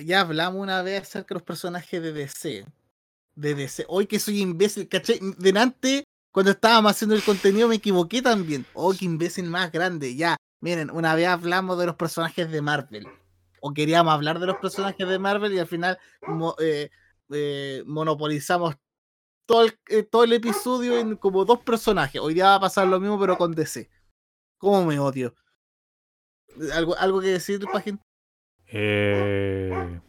Ya hablamos una vez acerca de los personajes de DC. De DC. Hoy que soy imbécil, ¿cachai? Delante, cuando estábamos haciendo el contenido, me equivoqué también. Oh, qué imbécil más grande. Ya, miren, una vez hablamos de los personajes de Marvel. O queríamos hablar de los personajes de Marvel y al final eh, eh, monopolizamos todo el, eh, todo el episodio en como dos personajes. Hoy día va a pasar lo mismo, pero con DC. ¿Cómo me odio? ¿Algo, algo que decir, Pajín? Eh,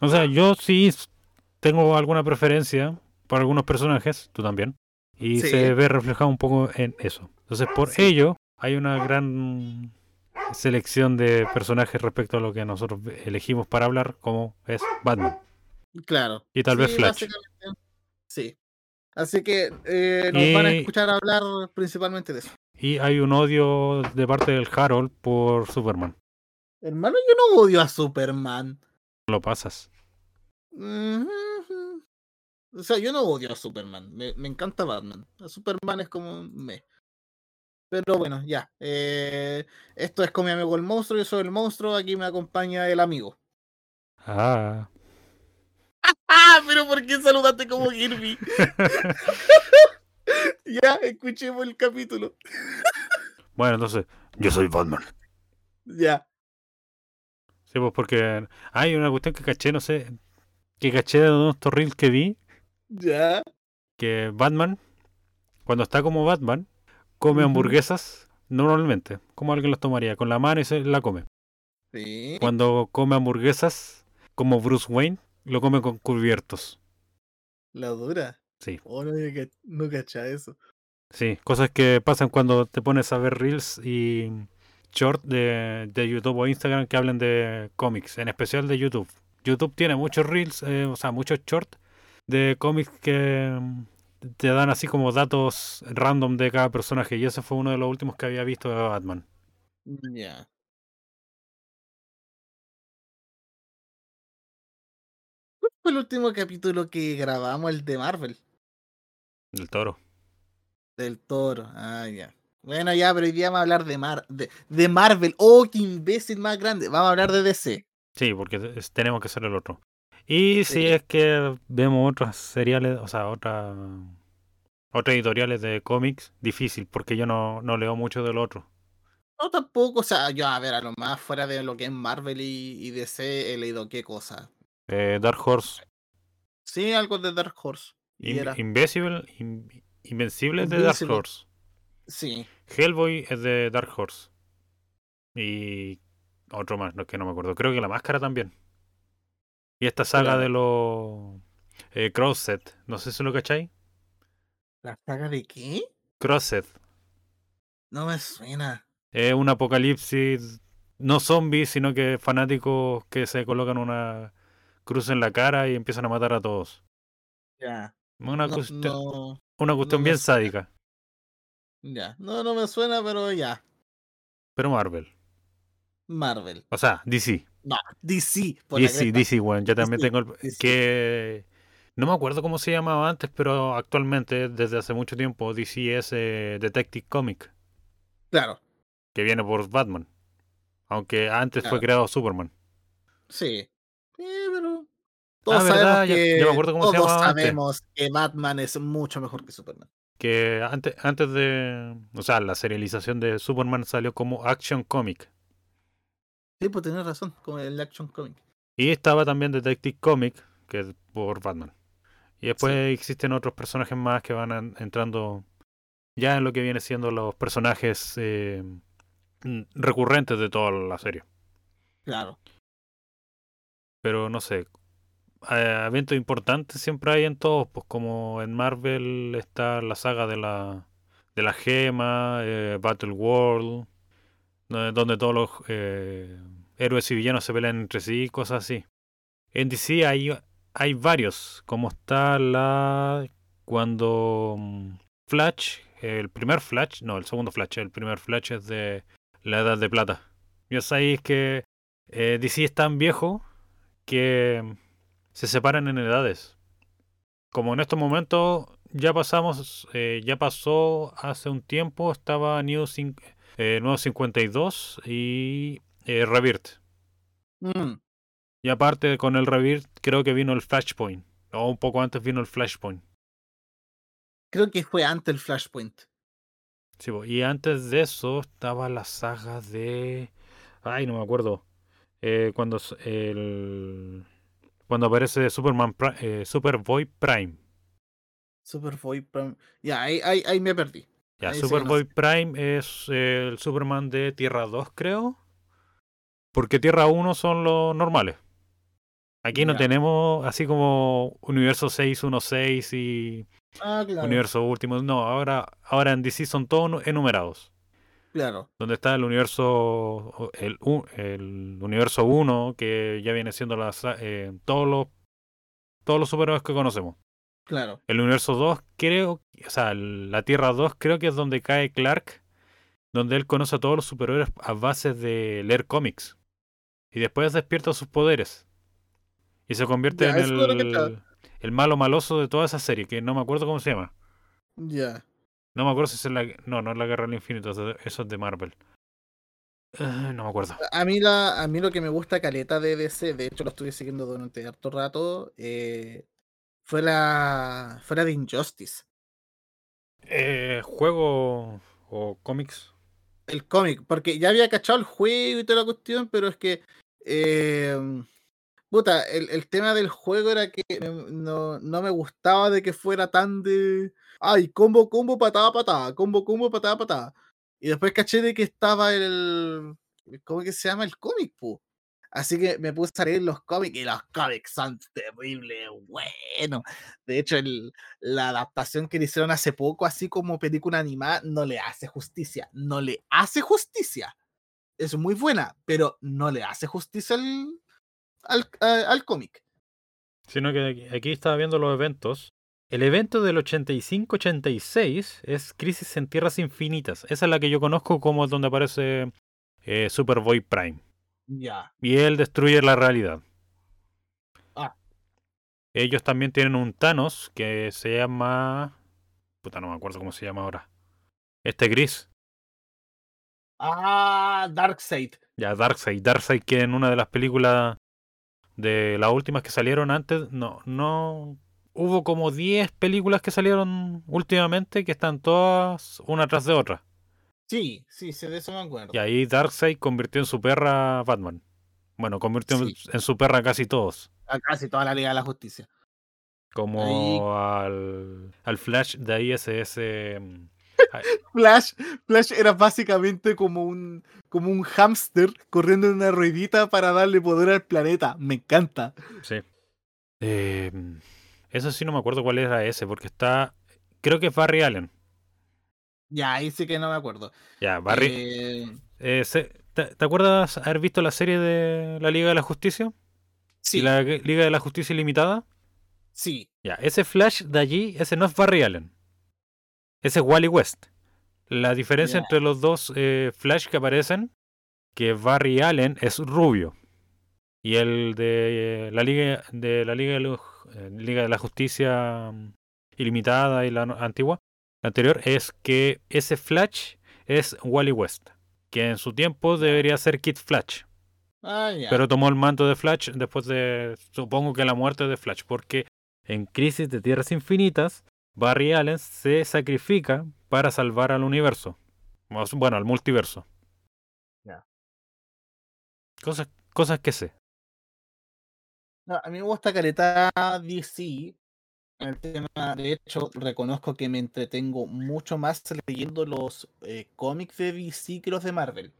o sea, yo sí tengo alguna preferencia por algunos personajes, tú también. Y Sí. se ve reflejado un poco en eso. Entonces, por Sí. ello, hay una gran selección de personajes respecto a lo que nosotros elegimos para hablar, como es Batman. Claro. Y tal vez Flash. Sí. Así que eh, nos van a escuchar hablar principalmente de eso. Y hay un odio de parte del Harold por Superman. Hermano, yo no odio a Superman. Lo pasas. O sea, yo no odio a Superman. Me, me encanta Batman. A Superman es como me. Pero bueno, ya. eh, esto es con mi amigo el monstruo. Yo soy el monstruo. Aquí me acompaña el amigo. Ah. ¡Ah! Pero ¿por qué saludaste como Kirby? ya, escuchemos el capítulo. bueno, entonces, yo soy Batman. Ya. Sí, pues porque hay una cuestión que caché, no sé, que caché de unos reels que vi, Ya. que Batman, cuando está como Batman, come hamburguesas normalmente, como alguien las tomaría, con la mano y se la come. Sí. Cuando come hamburguesas, como Bruce Wayne, lo come con cubiertos. La dura. Sí, Oh, no, no cacha eso. sí, cosas que pasan cuando te pones a ver reels y short de, de YouTube o Instagram que hablan de cómics, en especial de YouTube. YouTube tiene muchos reels, eh, o sea, muchos shorts de cómics que mm, te dan así como datos random de cada personaje y ese fue uno de los últimos que había visto de Batman. Ya. ¿Cuál fue el último capítulo que grabamos? El de Marvel. Del toro. Del toro. Ah, ya. Bueno, ya, pero hoy día vamos a hablar de, Mar de, de Marvel. Oh, qué imbécil más grande. Vamos a hablar de DC. Sí, porque tenemos que ser el otro. Y si Sí. es que vemos otras seriales, o sea, otras otras editoriales de cómics, difícil, porque yo no, no leo mucho del otro. No, tampoco, o sea, yo, a ver, a lo más fuera de lo que es Marvel y, y DC, he leído qué cosa. Eh, Dark Horse, Sí, algo de Dark Horse. In- era. Invincible, In- Invencible de Dark. Horse. Sí. Hellboy es de Dark Horse. Y otro más, no es que no me acuerdo. Creo que la máscara también. Y esta saga Claro. de los eh, Crosset, no sé si lo cacháis. ¿La saga de qué? Crosset. No me suena. Es un apocalipsis, no zombies, sino que fanáticos que se colocan una cruz en la cara y empiezan a matar a todos. Ya. Una, No, cuestión, no, una cuestión no bien sádica. Ya. No, no me suena, pero ya. Pero Marvel. Marvel. O sea, DC. No, DC. Por DC. DC, bueno, ya también DC, tengo el, que no me acuerdo cómo se llamaba antes, pero actualmente desde hace mucho tiempo DC es eh, Detective Comic, Claro. que viene por Batman. Aunque antes fue creado Superman. Sí. Sí, pero. Todos Ah, verdad, sabemos ya- que. ya me acuerdo cómo se todos antes. sabemos que Batman es mucho mejor que Superman. Que antes, antes de, o sea, la serialización de Superman salió como Action Comic. Sí, pues tenés razón, como el Action Comic. Y estaba también Detective Comic, que es por Batman. Y después existen otros personajes más que van en- entrando ya en lo que viene siendo los personajes eh, recurrentes de toda la serie. Claro. Pero no sé, eventos importantes siempre hay en todos, pues como en Marvel está la saga de la de la gema, eh, Battle World, donde, todos los eh, héroes y villanos se pelean entre sí, cosas así. En DC hay, hay varios, como está la cuando mm, Flash, el primer Flash, no, el segundo Flash, el primer Flash es de la Edad de Plata. Ya sabéis que eh, DC es tan viejo que se separan en edades. Como en estos momentos ya pasamos, eh, ya pasó hace un tiempo, estaba New eh, Nuevo 52 y eh, Rebirth. Mm, Y aparte con el Rebirth creo que vino el Flashpoint. O un poco antes vino el Flashpoint. Creo que fue antes el Flashpoint. Sí, y antes de eso estaba la saga de... Ay, no me acuerdo. Eh, cuando el... Cuando aparece Superman eh, Superboy Prime. Superboy Prime. Ya, ahí, ahí, ahí me perdí. Ya, Ahí Superboy. Prime es eh, el Superman de Tierra 2, creo. Porque Tierra 1 son los normales. Aquí no tenemos así como Universo 616 y Ah, claro. Universo Último. No, ahora, ahora en DC son todos nu- enumerados. Claro, Donde está el universo el, universo 1, que ya viene siendo las, eh, todos los todos los superhéroes que conocemos. claro. El universo 2 creo, o sea, la Tierra 2 creo que es donde cae Clark, donde él conoce a todos los superhéroes a base de leer cómics. Y después despierta sus poderes. Y se convierte Ya, en el, el malo maloso de toda esa serie, que no me acuerdo cómo se llama. Ya. No me acuerdo si es la... No, no es la Guerra del Infinito, eso es de Marvel. Ah, no me acuerdo. A mí, la, a mí lo que me gusta caleta de DC, de hecho lo estuve siguiendo durante harto rato, eh, fue la, fue la de Injustice. Eh, juego o cómics. El cómic, porque ya había cachado el juego y toda la cuestión, pero es que. eh, puta, el, el tema del juego era que no, no me gustaba de que fuera tan de. Ay, combo, combo, patada, patada, combo, combo, patada, patada. Y después caché de que estaba el. ¿Cómo que se llama? El cómic, pu. Así que me puse a leer los cómics y los cómics son terribles, bueno. De hecho, el, la adaptación que le hicieron hace poco, así como película animada, no le hace justicia. No le hace justicia. Es muy buena, pero no le hace justicia al, al, a- al cómic. Sino que aquí estaba viendo los eventos. El evento del 85-86 es Crisis en Tierras Infinitas. Esa es la que yo conozco como donde aparece eh, Superboy Prime. Ya. Y él destruye la realidad. Ah. Ellos también tienen un Thanos que se llama... Puta, no me acuerdo cómo se llama ahora. Este gris. Ah, Darkseid. Ya, Darkseid. Darkseid que en una de las películas de las últimas que salieron antes, no, no... Hubo como 10 películas que salieron últimamente que están todas una tras de otra. Sí, sí, de eso me acuerdo. Y ahí Darkseid convirtió en su perra a Batman. Bueno, convirtió en- Sí. en su perra a casi todos. A casi toda la Liga de la Justicia. Como al, al Flash de ISS. mm, Flash, Flash era básicamente como un, como un hámster corriendo en una ruedita para darle poder al planeta. Me encanta. Sí. Eh, eso sí no me acuerdo cuál era ese, porque está. Creo que es Barry Allen. Ya, ahí sí que no me acuerdo. Ya, Barry. Eh, eh, ¿te, te acuerdas haber visto la serie de la Liga de la Justicia? sí, ¿Y la Liga de la Justicia Ilimitada? sí. Ya, ese Flash de allí, ese no es Barry Allen. Ese es Wally West. La diferencia entre los dos eh, Flash que aparecen, que Barry Allen es rubio. Y el de eh, la Liga de la Liga de, los- Liga de la Justicia mm, Ilimitada y la antigua, la anterior, es que ese Flash es Wally West. Que en su tiempo debería ser Kid Flash. Ah. Pero tomó el manto de Flash después de, supongo que la muerte de Flash, porque en Crisis de Tierras Infinitas, Barry Allen se sacrifica para salvar al universo. Bueno, al multiverso. Cosas, cosas que sé. No, a mí me gusta caleta DC. El tema, de hecho, reconozco que me entretengo mucho más leyendo los eh, cómics de DC que los de Marvel.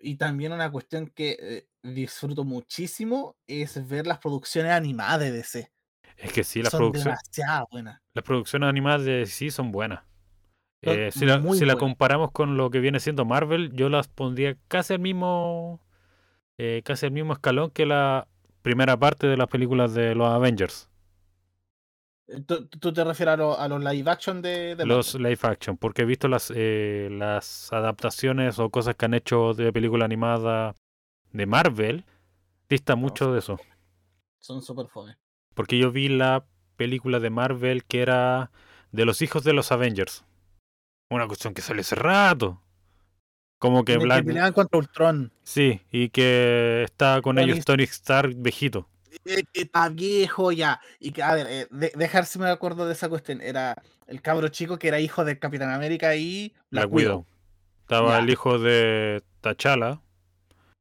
Y también una cuestión que eh, disfruto muchísimo es ver las producciones animadas de DC. Es que sí, las, Son producciones demasiado buenas. las producciones animadas de DC son buenas. Son Eh, si la, si la comparamos con lo que viene siendo Marvel, yo las pondría casi al mismo eh, casi al mismo escalón que la primera parte de las películas de los Avengers. ¿Tú, tú te refieres a, lo- a los live action de, de los Marvel? live action, porque he visto las, eh, las adaptaciones o cosas que han hecho de película animada de Marvel, dista mucho de eso. Son súper fome. Porque yo vi la película de Marvel que era de los hijos de los Avengers. Una cuestión que salió hace rato. Como que Black. que peleaban contra Ultron. Sí, y que está con ellos Tony Stark viejito. Eh, está viejo ya. Y que, a ver, eh, de, dejarse me acuerdo de esa cuestión. Era el cabro chico que era hijo del Capitán América y La Black Widow. Widow. Estaba Ya. el hijo de T'Challa.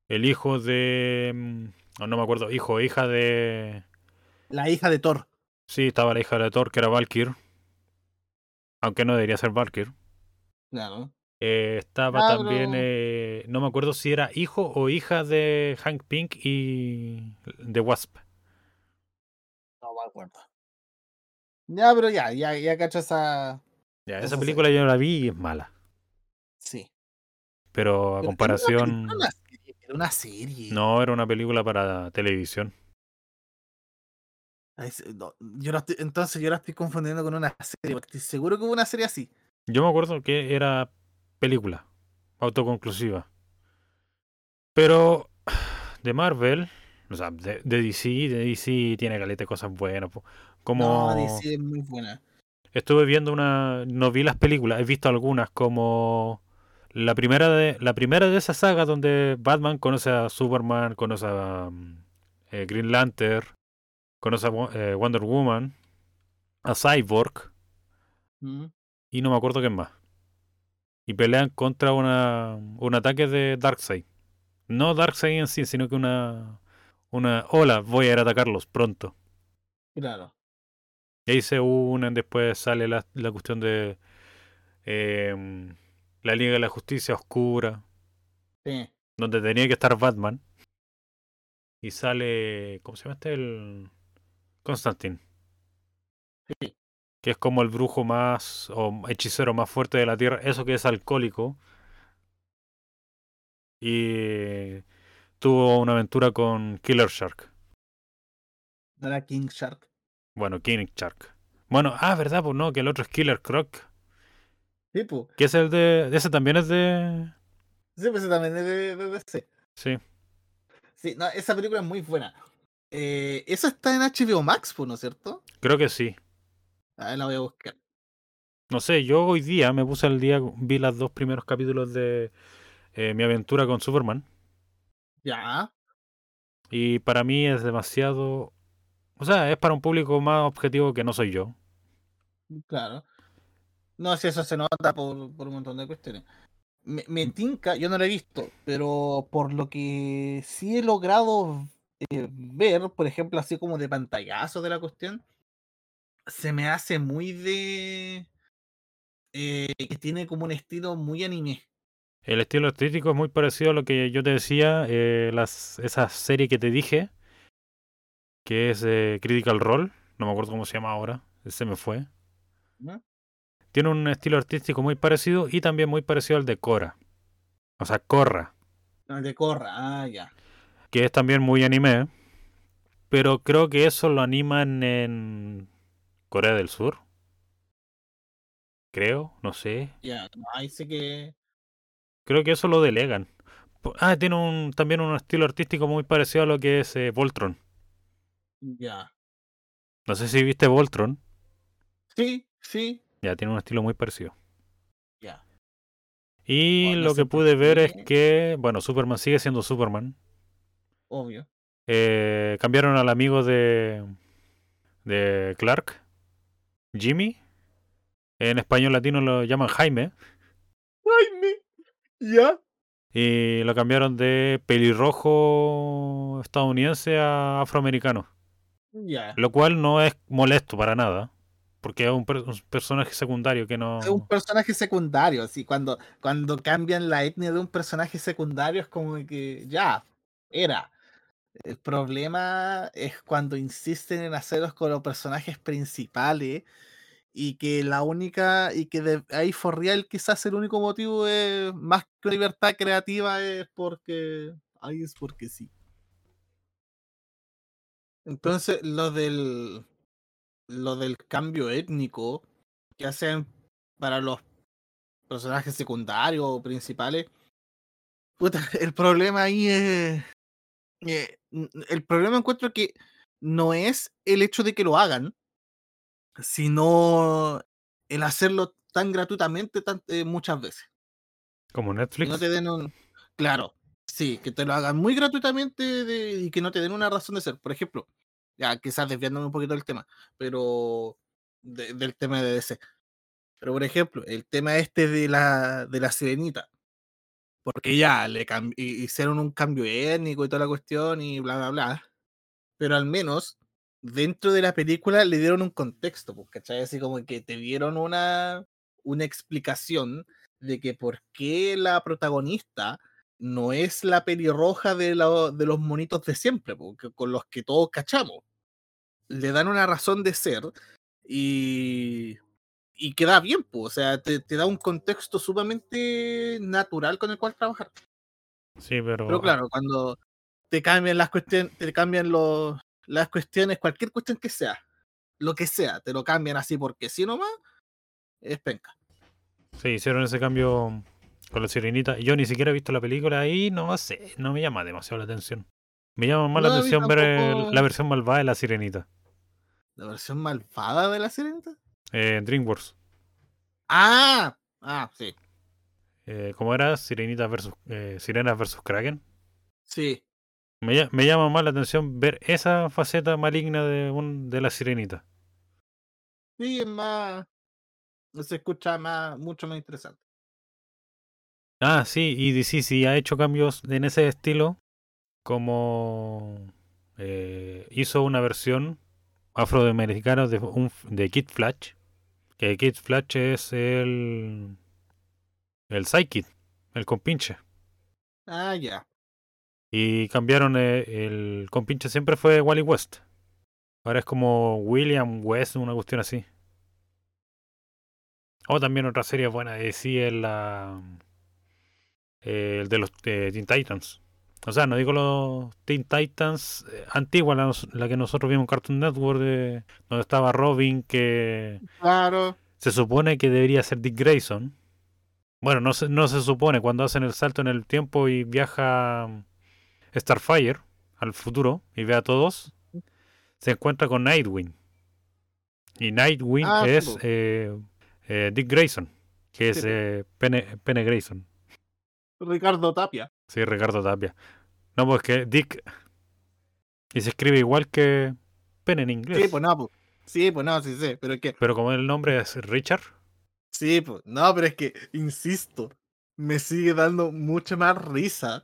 El hijo de. mm, oh, no me acuerdo. Hijo hija de. La hija de Thor. Sí, estaba la hija de Thor, que era Valkyr. Aunque no debería ser Valkyr. Claro. Eh, estaba Ah, también. eh, no me acuerdo si era hijo o hija de Hank Pink y. de Wasp. No me acuerdo. Ya, pero ya, ya, ya cacho esa. Ya, esa película yo la vi y es mala. Sí. Pero a Pero comparación. Era una serie. Era una serie. No, era una película para televisión. No, yo estoy- entonces yo la estoy confundiendo con una serie. porque Estoy seguro que hubo una serie así. Yo me acuerdo que era película, autoconclusiva. Pero de Marvel, o sea, de, de DC, de DC tiene caleta de cosas buenas. Como No, DC es muy buena. estuve viendo una, no vi las películas, he visto algunas como la primera de la primera de esa saga donde Batman conoce a Superman, conoce a mm, eh, Green Lantern, conoce a eh, Wonder Woman, a Cyborg. Mm. y no me acuerdo qué más. Y pelean contra una, un ataque de Darkseid. No Darkseid en sí, sino que una, una... Hola, voy a ir a atacarlos pronto. Claro. Y ahí se unen, después sale la, la cuestión de em, la Liga de la Justicia Oscura, Sí. donde tenía que estar Batman. Y sale... ¿Cómo se llama este? El... Constantine. Sí. Que es como el brujo más o hechicero más fuerte de la tierra, eso que es alcohólico. Y tuvo una aventura con Killer Shark. No era King Shark. Bueno, King Shark. Bueno, ah, verdad, pues no, que el otro es Killer Croc. Sí, pues. Que es el de. Ese también es de. Sí, pues ese también es de, DC. Sí. Sí, no, esa película es muy buena. Eh, eso está en HBO Max, pues, ¿no es cierto? Creo que sí. A ver, la voy a buscar. No sé, yo hoy día me puse al día, vi los dos primeros capítulos de eh, mi aventura con Superman. Ya. Y para mí es demasiado. O sea, es para un público más objetivo que no soy yo. Claro. No, si eso se nota por, por un montón de cuestiones. Me, me tinca, yo no lo he visto, pero por lo que sí he logrado eh, ver, por ejemplo, así como de pantallazo de la cuestión, se me hace muy de... eh, que tiene como un estilo muy anime. El estilo artístico es muy parecido a lo que yo te decía, eh, las, esa serie que te dije, que es eh, Critical Role, no me acuerdo cómo se llama ahora, se me fue. ¿no? Tiene un estilo artístico muy parecido y también muy parecido al de Korra. O sea, Korra, No, De Corra, ah, ya. que es también muy anime, pero creo que eso lo animan en Corea del Sur. Creo, no sé. Ya, no, ahí sé que. Creo que eso lo delegan. Ah, tiene un, también un estilo artístico muy parecido a lo que es eh, Voltron. Ya. No sé si viste Voltron. Sí, sí. Ya, tiene un estilo muy parecido. Ya. Y lo que pude ver es que, bueno, Superman sigue siendo Superman. Obvio. Eh, cambiaron al amigo de, de Clark, Jimmy. En español latino lo llaman Jaime. Jaime. Ya. Y lo cambiaron de pelirrojo estadounidense a afroamericano. Ya. Lo cual no es molesto para nada. Porque es un, per- un personaje secundario que no... Es un personaje secundario, así cuando, cuando cambian la etnia de un personaje secundario es como que ya, era. El problema es cuando insisten en hacerlos con los personajes principales y que la única, y que de ahí for real quizás el único motivo es más que libertad creativa es porque, ahí es porque sí. Entonces, lo del, lo del cambio étnico que hacen para los personajes secundarios o principales. puta, el problema ahí es. Eh, el problema encuentro que no es el hecho de que lo hagan, sino el hacerlo tan gratuitamente tan- eh, muchas veces. Como Netflix. no te den un. Claro, sí, que te lo hagan muy gratuitamente de- y que no te den una razón de ser. Por ejemplo, ya quizás desviándome un poquito del tema, pero. de- del tema de DC. Pero por ejemplo, el tema este de la, de la sirenita. Porque ya le hicieron un cambio étnico y toda la cuestión y bla, bla, bla. Pero al menos dentro de la película le dieron un contexto, pues, ¿cachai? Así como que te dieron una, una explicación de que por qué la protagonista no es la pelirroja de, de los monitos de siempre, po, que- con los que todos cachamos. Le dan una razón de ser y, y queda bien, pues, o sea, te, te da un contexto sumamente natural con el cual trabajar. Sí, pero. Pero claro, cuando te cambian las cuestiones, te cambian los, las cuestiones, cualquier cuestión que sea, lo que sea, te lo cambian así porque si nomás, es penca. Sí, hicieron ese cambio con la sirenita. Yo ni siquiera he visto la película y no sé, no me llama demasiado la atención. Me llama más No, la atención ver tampoco. la versión malvada de la sirenita. La versión malvada de la sirenita. Eh, DreamWorks. Ah, ah, sí, Eh, ¿Cómo era? Sirenita versus, eh, Sirenas versus Kraken. sí. Me llama más la atención ver esa faceta maligna de, un, de la sirenita. Sí, es más. Se escucha más, mucho más interesante. Ah, sí, y DC sí ha hecho cambios en ese estilo, como eh, hizo una versión afroamericana de, un, de Kid Flash, que Kid Flash es el, el Psychic, el compinche. Ah, ya. Y cambiaron eh, el compinche, siempre fue Wally West. Ahora es como William West, una cuestión así. O también otra serie buena de DC es la. eh, el de los eh, Teen Titans. O sea, no digo los Teen Titans eh, antigua, la, que nosotros vimos en Cartoon Network, de, donde estaba Robin, que Claro. se supone que debería ser Dick Grayson. Bueno, no se, no se supone, cuando hacen el salto en el tiempo y viaja mm, Starfire al futuro y ve a todos, se encuentra con Nightwing. Y Nightwing Ah, es eh, eh, Dick Grayson, que es Sí, po. Pene, Pene Grayson. Ricardo Tapia. Sí, Ricardo Tapia. No, pues que Dick. Y se escribe igual que Pene en inglés. Sí, pues no, pues. Sí, pues no, sí sé, pero es que. Pero como el nombre es Richard, Sí, pues. No, pero es que, insisto, me sigue dando mucha más risa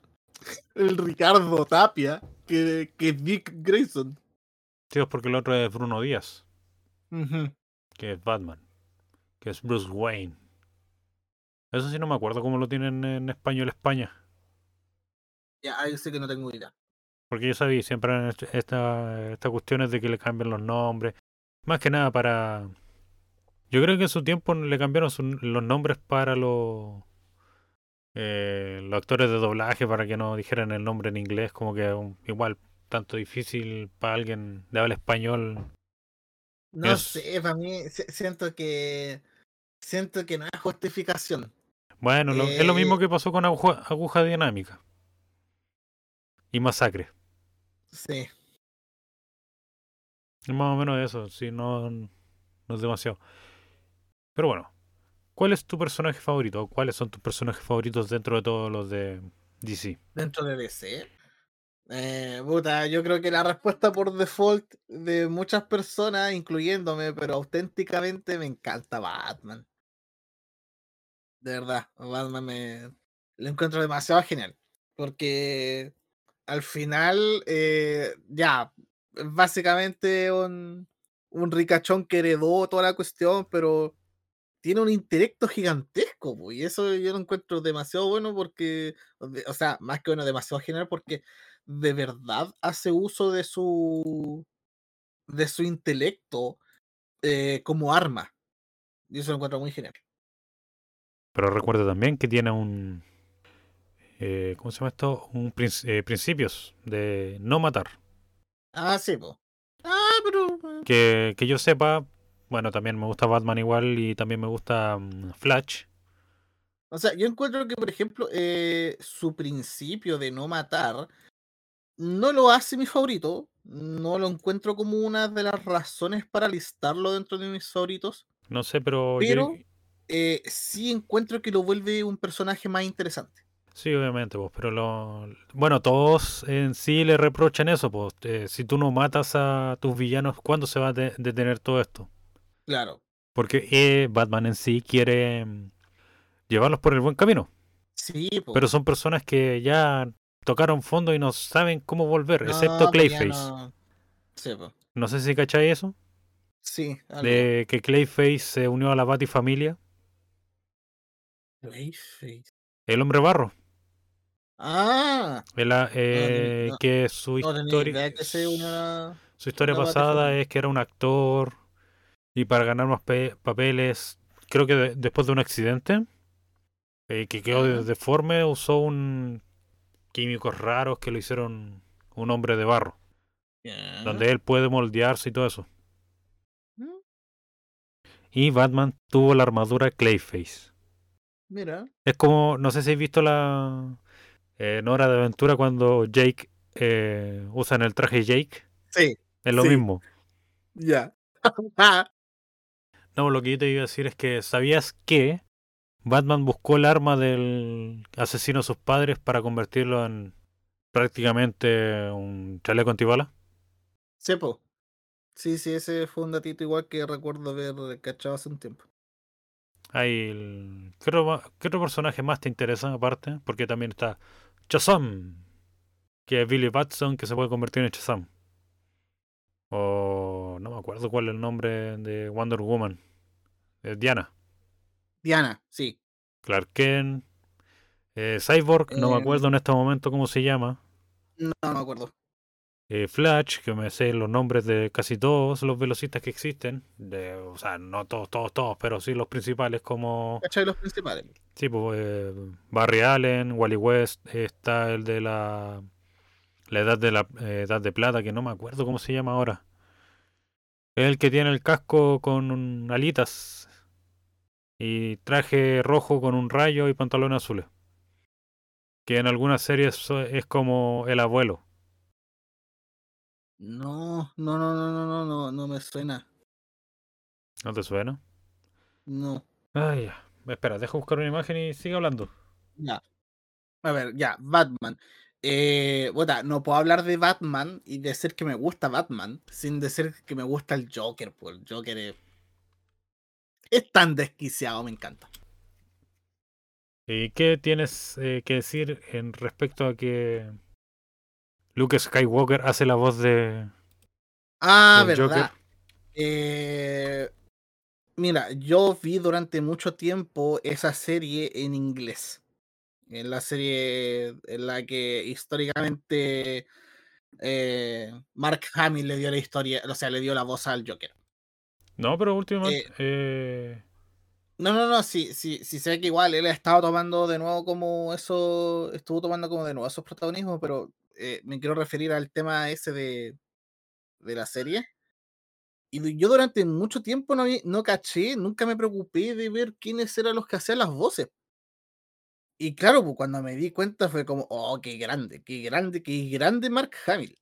el Ricardo Tapia que, que Dick Grayson. sí, es porque el otro es Bruno Díaz, que es Batman, que es Bruce Wayne. Eso sí no me acuerdo cómo lo tienen en español España. Ya, ahí sí que no tengo idea. Porque yo sabía siempre en est- esta, estas cuestiones de que le cambian los nombres. Más que nada para. Yo creo que en su tiempo le cambiaron su- los nombres para los. eh, los actores de doblaje para que no dijeran el nombre en inglés, como que un- igual tanto difícil para alguien de habla español. No Es- sé, para mí si- siento que. Siento que no hay justificación. Bueno, lo- es lo mismo Eh, que pasó con aguja, aguja dinámica y masacre. Sí. Es más o menos eso, si no, no es demasiado. Pero bueno, ¿cuál es tu personaje favorito? ¿O ¿Cuáles son tus personajes favoritos dentro de todos los de DC? Dentro de DC. Eh, puta, yo creo que la respuesta por default de muchas personas, incluyéndome, pero auténticamente me encanta Batman. De verdad, Batman me lo encuentro demasiado genial. Porque al final, eh, ya, básicamente un, un ricachón que heredó toda la cuestión, pero tiene un intelecto gigantesco, y eso yo lo encuentro demasiado bueno porque, o sea, más que bueno, demasiado genial porque de verdad hace uso de su de su intelecto eh, como arma. Y eso lo encuentro muy genial. Pero recuerda también que tiene un... eh, ¿Cómo se llama esto? Un princ- eh, principios de no matar. Ah, sí, po. Ah, pero. Que, que yo sepa, bueno, también me gusta Batman igual y también me gusta mm, Flash. O sea, yo encuentro que, por ejemplo, eh, su principio de no matar no lo hace mi favorito. No lo encuentro como una de las razones para listarlo dentro de mis favoritos. No sé, pero yo, Pero- eh, sí encuentro que lo vuelve un personaje más interesante. Sí, obviamente, pues, pero lo... bueno, todos en sí le reprochan eso, pues, eh, si tú no matas a tus villanos, ¿cuándo se va a de- detener todo esto? Claro. Porque eh, Batman en sí quiere mm, llevarlos por el buen camino, Sí, po. pero son personas que ya tocaron fondo y no saben cómo volver, No, excepto pues Clayface. no- Sí, po. No sé si cacháis eso, Sí, algo. de que Clayface se unió a la Batifamilia, Clayface. el hombre barro, Ah, el, ah, eh, no, que su no historia... que Su historia la pasada es que era un actor y para ganar más pe- papeles, creo que de- después de un accidente eh, que quedó de- deforme, usó un químicos raros que lo hicieron un hombre de barro, donde él puede moldearse y todo eso. Mm, Y Batman tuvo la armadura Clayface. Mira. Es como, no sé si has visto la eh, en Hora de Aventura cuando Jake eh, usan el traje Jake. Sí, Es lo Sí. mismo. ya. No, lo que yo te iba a decir es que ¿sabías que Batman buscó el arma del asesino de sus padres para convertirlo en prácticamente un chaleco antibala? Sepo. Sí, sí, ese fue un datito igual que recuerdo haber cachado hace un tiempo. Hay el... ¿Qué, otro, ma- qué otro personaje más te interesa aparte? Porque también está Shazam, que es Billy Batson que se puede convertir en Shazam. O no me acuerdo cuál es el nombre de Wonder Woman. Es Diana. Diana, sí. Clark Kent. eh, Cyborg, no me acuerdo en este momento cómo se llama. No, no me acuerdo. Eh, Flash, que me sé los nombres de casi todos los velocistas que existen. De, o sea, no todos, todos, todos, pero sí los principales como... ¿Cachai los principales? Sí, pues, eh, Barry Allen, Wally West, está el de la... La edad de la eh, edad de plata, que no me acuerdo cómo se llama ahora. El que tiene el casco con un- alitas y traje rojo con un rayo y pantalones azules. Que en algunas series es como el abuelo. No, no, no, no, no, no, no, no me suena. ¿No te suena? No. Ay, ya. Espera, deja buscar una imagen y sigue hablando. Ya. A ver, ya, Batman. Eh, bueno, no puedo hablar de Batman y decir que me gusta Batman sin decir que me gusta el Joker, pues el Joker es, es tan desquiciado, me encanta. ¿Y qué tienes eh, que decir en respecto a que Luke Skywalker hace la voz de Ah, verdad. Eh, mira, yo vi durante mucho tiempo esa serie en inglés. En la serie en la que históricamente eh, Mark Hamill le dio la historia, o sea, le dio la voz al Joker. No, pero últimamente... eh, No, no, no, sí, sí, sí sé que igual él ha estado tomando de nuevo como eso, estuvo tomando como de nuevo esos protagonismos, pero eh, me quiero referir al tema ese de, de la serie. Y yo durante mucho tiempo no, no caché, nunca me preocupé de ver quiénes eran los que hacían las voces. Y claro, pues cuando me di cuenta fue como, oh, qué grande, qué grande, qué grande Mark Hamill.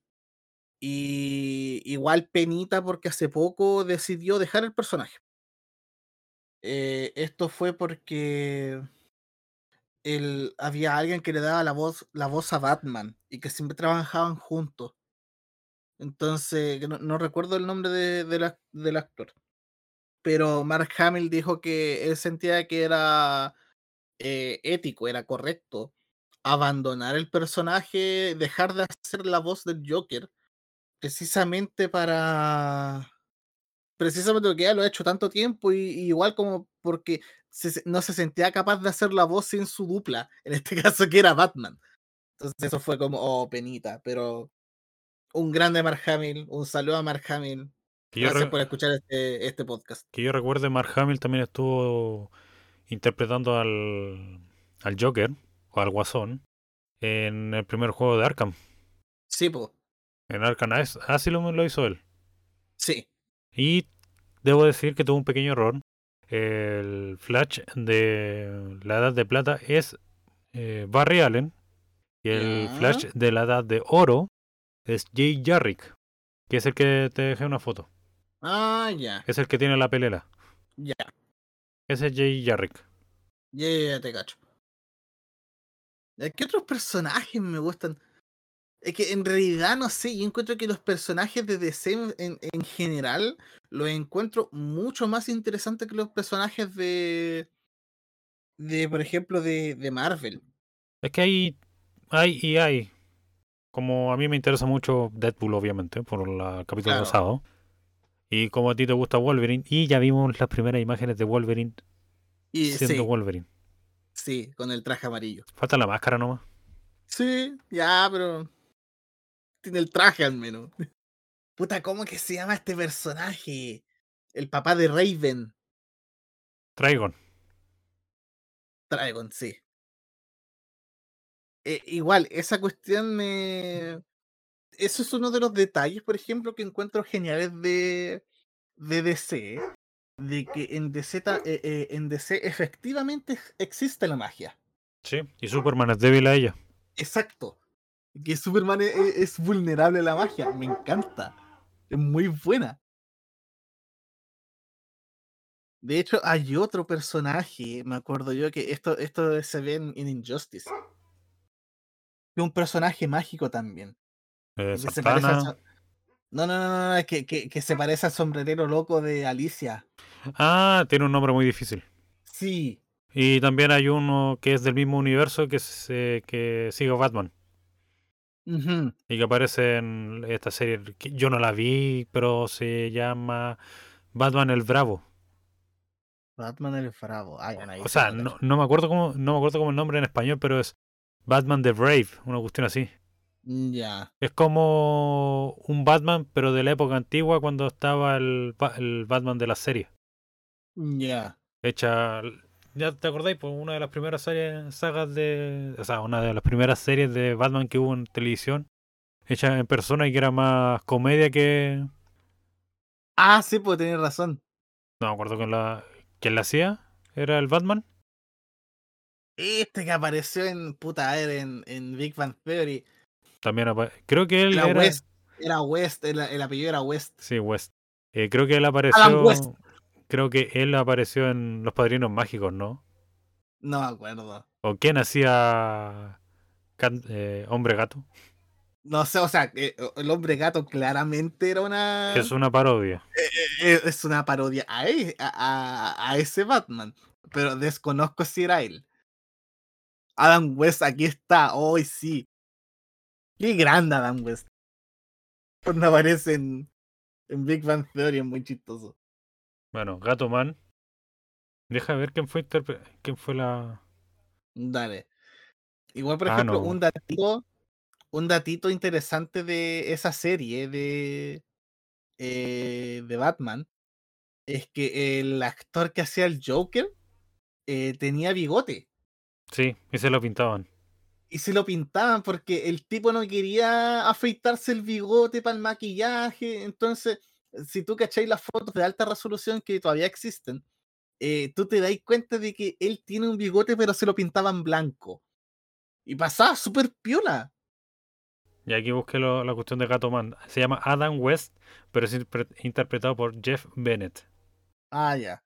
Y igual penita porque hace poco decidió dejar el personaje. Eh, esto fue porque el, había alguien que le daba la voz, la voz a Batman y que siempre trabajaban juntos. Entonces, no recuerdo el nombre de, de la- del actor. Pero Mark Hamill dijo que él sentía que era eh, ético, era correcto abandonar el personaje, dejar de hacer la voz del Joker, precisamente para precisamente porque ya lo ha hecho tanto tiempo y, y igual como porque se no se sentía capaz de hacer la voz sin su dupla, en este caso que era Batman. Entonces eso fue como, oh, penita, pero un grande Mark Hamill, un saludo a Mark Hamill. que, Gracias por escuchar este, este podcast. que yo recuerde, Mark Hamill también estuvo interpretando al, al Joker o al Guasón en el primer juego de Arkham. Sí, po, En Arkham As- Asylum lo hizo él. sí. Y debo decir que tuvo un pequeño error. El Flash de la Edad de Plata es eh, Barry Allen. Y el. Flash de la Edad de Oro es Jay Jarrick. Que es el que te dejé una foto. Ah, ya, Es el que tiene la pelera. ya. Ese es Jay Jarrick. Ya, ya, ya te cacho. ¿Qué otros personajes me gustan? Es que en realidad no sé, yo encuentro que los personajes de DC en, en general los encuentro mucho más interesantes que los personajes de. de, por ejemplo, de, de Marvel. Es que hay, hay y hay. Como a mí me interesa mucho Deadpool, obviamente, por la- el capítulo Claro. pasado. Y como a ti te gusta Wolverine. Y ya vimos las primeras imágenes de Wolverine Y siendo sí, Wolverine. sí, con el traje amarillo. Falta la máscara nomás. Sí, ya, pero. Tiene el traje al menos. Puta, ¿cómo que se llama este personaje? El papá de Raven. Trigon. Dragon, sí. Eh, igual, esa cuestión me. Eso es uno de los detalles, por ejemplo, que encuentro geniales de, de DC. De que en DC, eh, eh, en DC efectivamente existe la magia. Sí. Y Superman es débil a ella. Exacto. Que Superman e- e- es, vulnerable a la magia. Me encanta. Es muy buena. De hecho, hay otro personaje, me acuerdo yo, que esto, esto se ve en, en Injustice. Un personaje mágico también. Eh, que se parece No, no, no, no, que, que, que se parece al sombrerero loco de Alicia. Ah, tiene un nombre muy difícil. Sí, Y también hay uno que es del mismo universo que, se, que sigue a Y que aparece en esta serie. que yo no la vi, pero se llama Batman el Bravo. Batman el Bravo. Ay, ahí O sea, no no, me acuerdo cómo, no me acuerdo cómo el nombre en español, pero es Batman the Brave, una cuestión así. Ya, Es como un Batman, pero de la época antigua cuando estaba el, el Batman de la serie. ya. Hecha, ya te acordáis, pues una de las primeras series, sagas de, o sea, una de las primeras series de Batman que hubo en televisión, hecha en persona y que era más comedia que, Ah, sí, pues tenés razón. no me acuerdo quién la, quién la hacía, era el Batman. Este que apareció en puta a ver, en, en Big Bang Theory. También apa- creo que él Era era, West. Era West, el, el apellido era West. sí, West. Eh, creo que él apareció, West. Creo que él apareció en Los Padrinos Mágicos, ¿no? No me acuerdo. ¿O quién hacía eh, Hombre Gato? No sé, o sea, eh, el hombre gato claramente era una. Es una parodia. eh, es una parodia a, a, a- a ese Batman. Pero desconozco si era él. Adam West aquí está. Hoy sí. Qué grande Adam West. Cuando aparece en, en Big Bang Theory es muy chistoso. Bueno, Gato Man. Deja ver quién fue quién fue la. Dale. Igual, por Ah, ejemplo, no. un datito, un datito interesante de esa serie de, eh, de Batman es que el actor que hacía el Joker eh, tenía bigote Sí, y se lo pintaban. y se lo pintaban porque el tipo no quería afeitarse el bigote para el maquillaje. Entonces, si tú cacháis las fotos de alta resolución que todavía existen, eh, tú te das cuenta de que él tiene un bigote, pero se lo pintaban blanco. Y pasaba súper piola. Y aquí busqué lo- la cuestión de Gato Man. Se llama Adam West, pero es interpre- interpretado por Jeff Bennett. Ah, ya.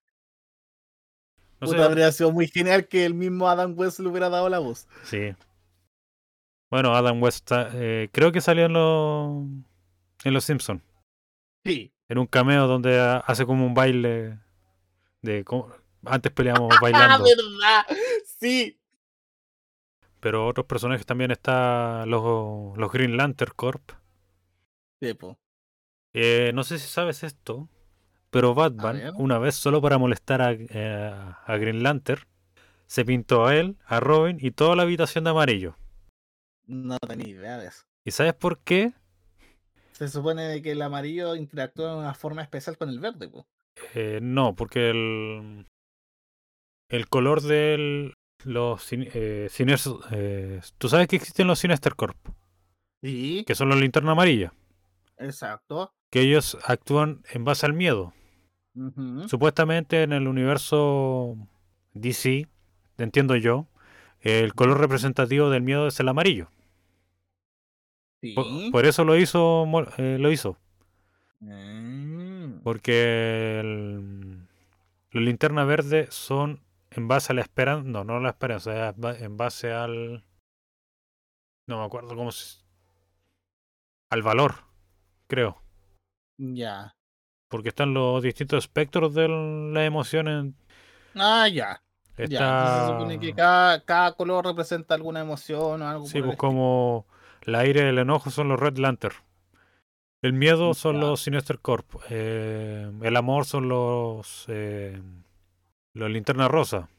No Puta, sé. habría sido muy genial que el mismo Adam West le hubiera dado la voz. Sí. Bueno, Adam West eh, creo que salió en en los Simpsons. Sí. En un cameo donde ha- hace como un baile de como- antes peleábamos Ah, bailando. verdad. Sí. pero otros personajes también está los, los Green Lantern Corp. Eh, no sé si sabes esto, pero Batman, una vez solo para molestar a, eh, a Green Lantern, se pintó a él, a Robin y toda la habitación de amarillo. No tenía idea de eso. ¿Y sabes por qué? Se supone que el amarillo interactúa de una forma especial con el verde, po. Eh, no, porque el, el color de los eh, Siniestro- eh, Tú sabes que existen los Sinister Corp, Sí, que son los linternas amarillas, exacto. que ellos actúan en base al miedo. Supuestamente en el universo DC, entiendo yo, el color representativo del miedo es el amarillo. Por, Sí. por eso lo hizo, eh, lo hizo, Mm. porque el, Los linternas verdes son en base a la esperanza. No, no la esperanza, es en base al. No me acuerdo cómo se. Al valor, creo. Ya. Porque están los distintos espectros de las emociones. Ah, ya. Está... Ya. se supone que cada, cada, color representa alguna emoción o algo. Sí, pues como el aire y el enojo son los Red Lantern. El miedo son los Sinister Corp. Eh, el amor son los. Eh, los linterna rosa.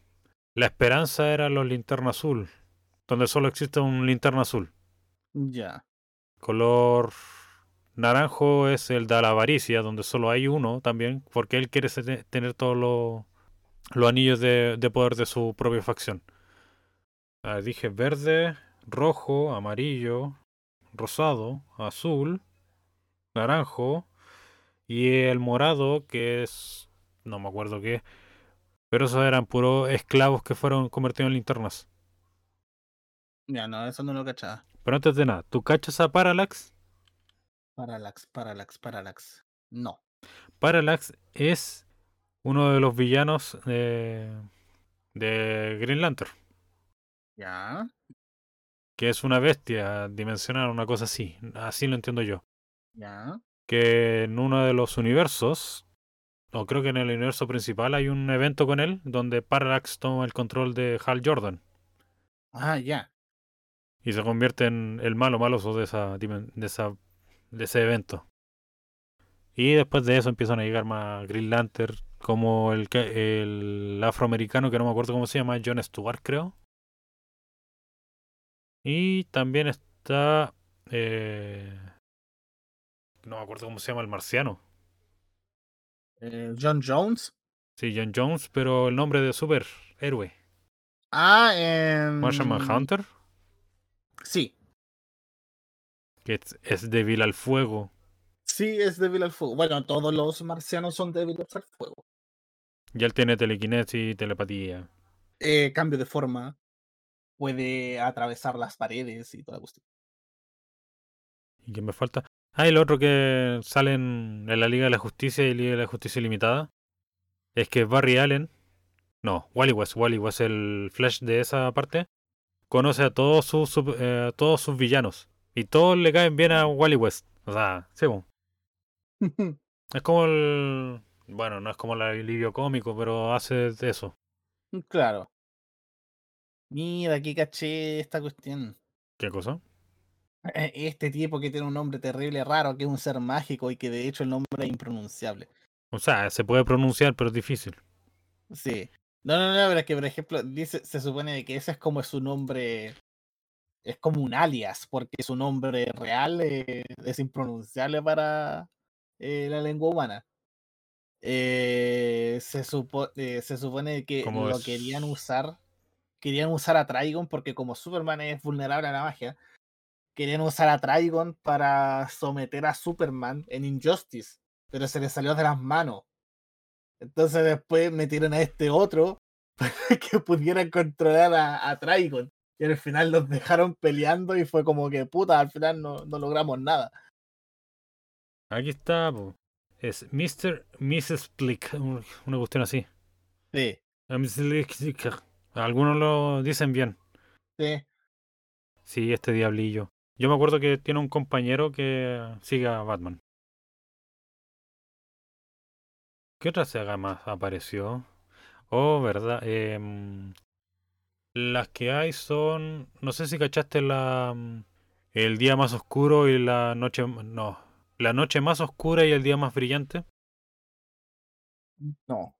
La esperanza era los linterna azul. Donde solo existe un linterna azul. Ya. Color naranjo es el de la avaricia, donde solo hay uno también. Porque él quiere tener todos los, los anillos de, de, poder de su propia facción. Ah, dije verde, rojo, amarillo, rosado, azul naranjo y el morado que es no me acuerdo qué pero esos eran puros esclavos que fueron convertidos en linternas. Ya no eso no lo cachaba. Pero antes de nada ¿tú cachas a Parallax? Parallax Parallax Parallax. No. Parallax es uno de los villanos de, de Green Lantern. Ya que es una bestia dimensional, una cosa así. Así lo entiendo yo. Ya. Que en uno de los universos, o creo que en el universo principal hay un evento con él donde Parallax toma el control de Hal Jordan. Ah, ya. Y se convierte en el malo maloso de esa, de esa de ese evento. Y después de eso empiezan a llegar más Green Lantern, como el, el afroamericano que no me acuerdo cómo se llama, John Stewart creo. Y también está. Eh, no me acuerdo cómo se llama el marciano. Eh, John Jones. Sí, John Jones, pero el nombre de superhéroe. Ah, eh, Martian Manhunter. Sí. Que es, es, débil al fuego. Sí, es débil al fuego. Bueno, todos los marcianos son débiles al fuego. Y él tiene telequinesis y telepatía. Eh, cambio de forma puede atravesar las paredes y toda la cuestión. ¿Y qué me falta? Ah, y lo otro que salen en la Liga de la Justicia y Liga de la Justicia Limitada es que Barry Allen, no, Wally West, Wally West, el Flash de esa parte, conoce a todos sus, eh, todos sus villanos y todos le caen bien a Wally West. O sea, sí, bueno. es como el. Bueno, no es como el alivio cómico, pero hace eso. Claro. Mira, aquí caché esta cuestión. ¿Qué cosa? Este tipo que tiene un nombre terrible raro, que es un ser mágico y que de hecho el nombre es impronunciable. O sea, se puede pronunciar, pero es difícil. Sí. No, no, no, pero es que, por ejemplo, dice, se supone que ese es como su nombre. Es como un alias, porque su nombre real eh, es impronunciable para eh, la lengua humana. Eh, se, supo, se supone que lo es? querían usar querían usar a Trigon porque como Superman es vulnerable a la magia, querían usar a Trigon para someter a Superman en Injustice, pero se le salió de las manos. Entonces después metieron a este otro para que pudieran controlar a, a Trigon. Y al final los dejaron peleando y fue como que puta, al final no, no logramos nada. Aquí está, es Mr. Mrs. Plick, una cuestión así. Sí. Algunos lo dicen bien. Sí. Sí, este diablillo. Yo me acuerdo que tiene un compañero que sigue a Batman. ¿Qué otra saga más apareció? Oh, verdad. Eh, las que hay son. No sé si cachaste la. El día más oscuro y la noche. No. La noche más oscura y el día más brillante. No.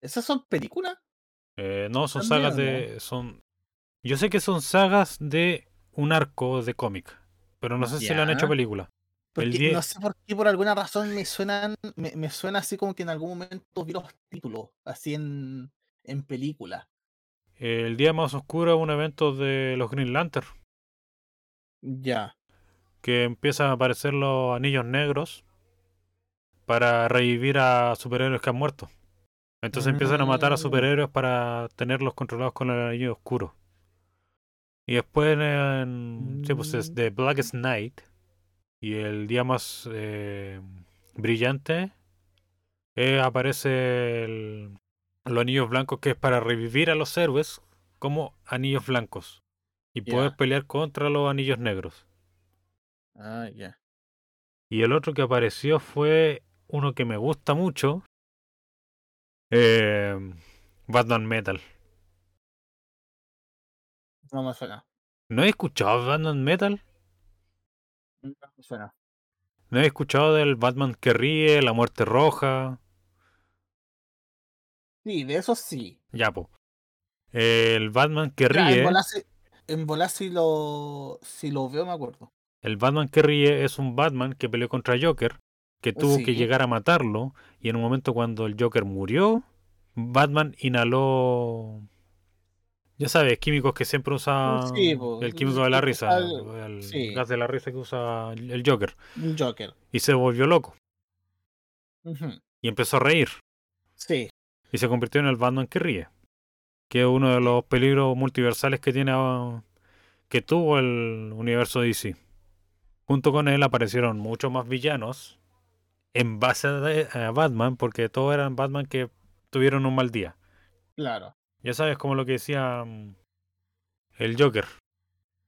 ¿Esas son películas? Eh, no, son sagas de. son Yo sé que son sagas de un arco de cómic. Pero no sé si lo han hecho película. Porque, No sé por qué, por alguna razón me suenan. Me, me, suena así como que en algún momento vi los títulos, así en, en película. El día más oscuro es un evento de los Green Lantern. Ya. Que empiezan a aparecer los anillos negros para revivir a superhéroes que han muerto. Entonces empiezan a matar a mm. superhéroes para tenerlos controlados con el anillo oscuro. Y después en, sí, pues es The Blackest Night y el día más eh, brillante eh, aparece el- los anillos blancos que es para revivir a los héroes como anillos blancos y poder pelear contra los anillos negros. Ah, ya. Y el otro que apareció fue uno que me gusta mucho, eh, Batman Metal. No me suena. ¿No he escuchado Batman Metal? No me suena. ¿No he escuchado del Batman que ríe, la muerte roja? Sí, de eso sí. Ya, po. El Batman que Ya, en ríe, volar si- en volar si lo, si lo veo me acuerdo. el Batman que ríe es un Batman que peleó contra Joker, que tuvo que llegar a matarlo, y en un momento cuando el Joker murió, Batman inhaló, ya sabes, químicos que siempre usa Sí, po, el químico de la risa, el- sí. gas de la risa que usa el Joker, y se volvió loco, y empezó a reír. Sí, y se convirtió en el Batman que ríe, que es uno de los peligros multiversales que tiene ah, que tuvo el universo DC. Junto con él aparecieron muchos más villanos en base a, Batman, porque todos eran Batman que tuvieron un mal día. claro. Ya sabes, como lo que decía mm, el Joker,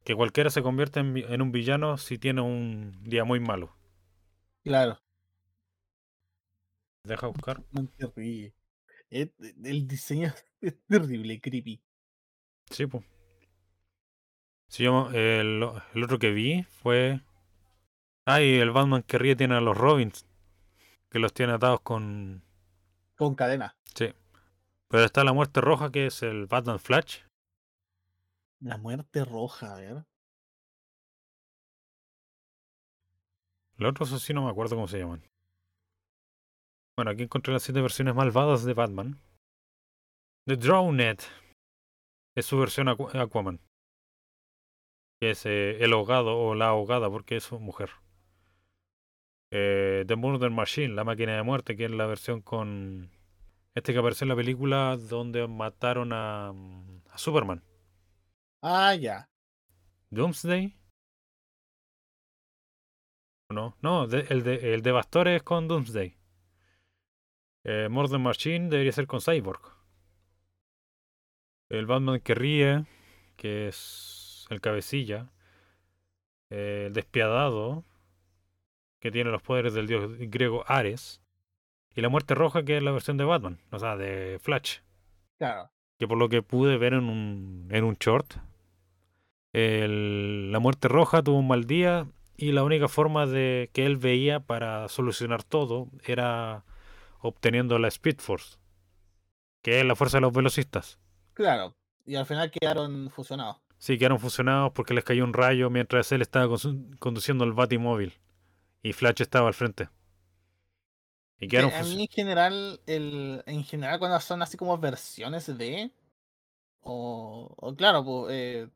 que cualquiera se convierte en, un villano si tiene un día muy malo. Claro. Deja buscar. Es- el diseño es terrible, creepy. Sí, pues. Sí, yo, el, el otro que vi fue. Ay, el Batman que ríe tiene a los Robins. Que los tiene atados con. Con cadena. Sí. Pero está la muerte roja que es el Batman Flash. La muerte roja, a ver. Los otros sí no me acuerdo cómo se llaman. Bueno, aquí encontré las siete versiones malvadas de Batman. The Drowned es su versión Aqu- Aquaman. Que es eh, el ahogado o la ahogada porque es mujer. Eh, The Murder Machine, la máquina de muerte, que es la versión con... Este que apareció en la película donde mataron a, a Superman. Ah, ya. Doomsday. No, no, de- el, de, el Devastor es con Doomsday. Eh, Murder Machine debería ser con Cyborg. El Batman que ríe, que es el cabecilla. Eh, el despiadado, que tiene los poderes del dios griego Ares. Y la muerte roja, que es la versión de Batman, o sea, de Flash Claro. que por lo que pude ver en un, en un short, el- la muerte roja tuvo un mal día y la única forma de que él veía para solucionar todo era obteniendo la Speed Force, que es la fuerza de los velocistas. Claro. Y al final quedaron fusionados. Sí, quedaron fusionados porque les cayó un rayo mientras él estaba conduciendo el Batimóvil y Flash estaba al frente. Y quedaron a mí en general, el, en general cuando son así como versiones de, o, o claro, pues, eh,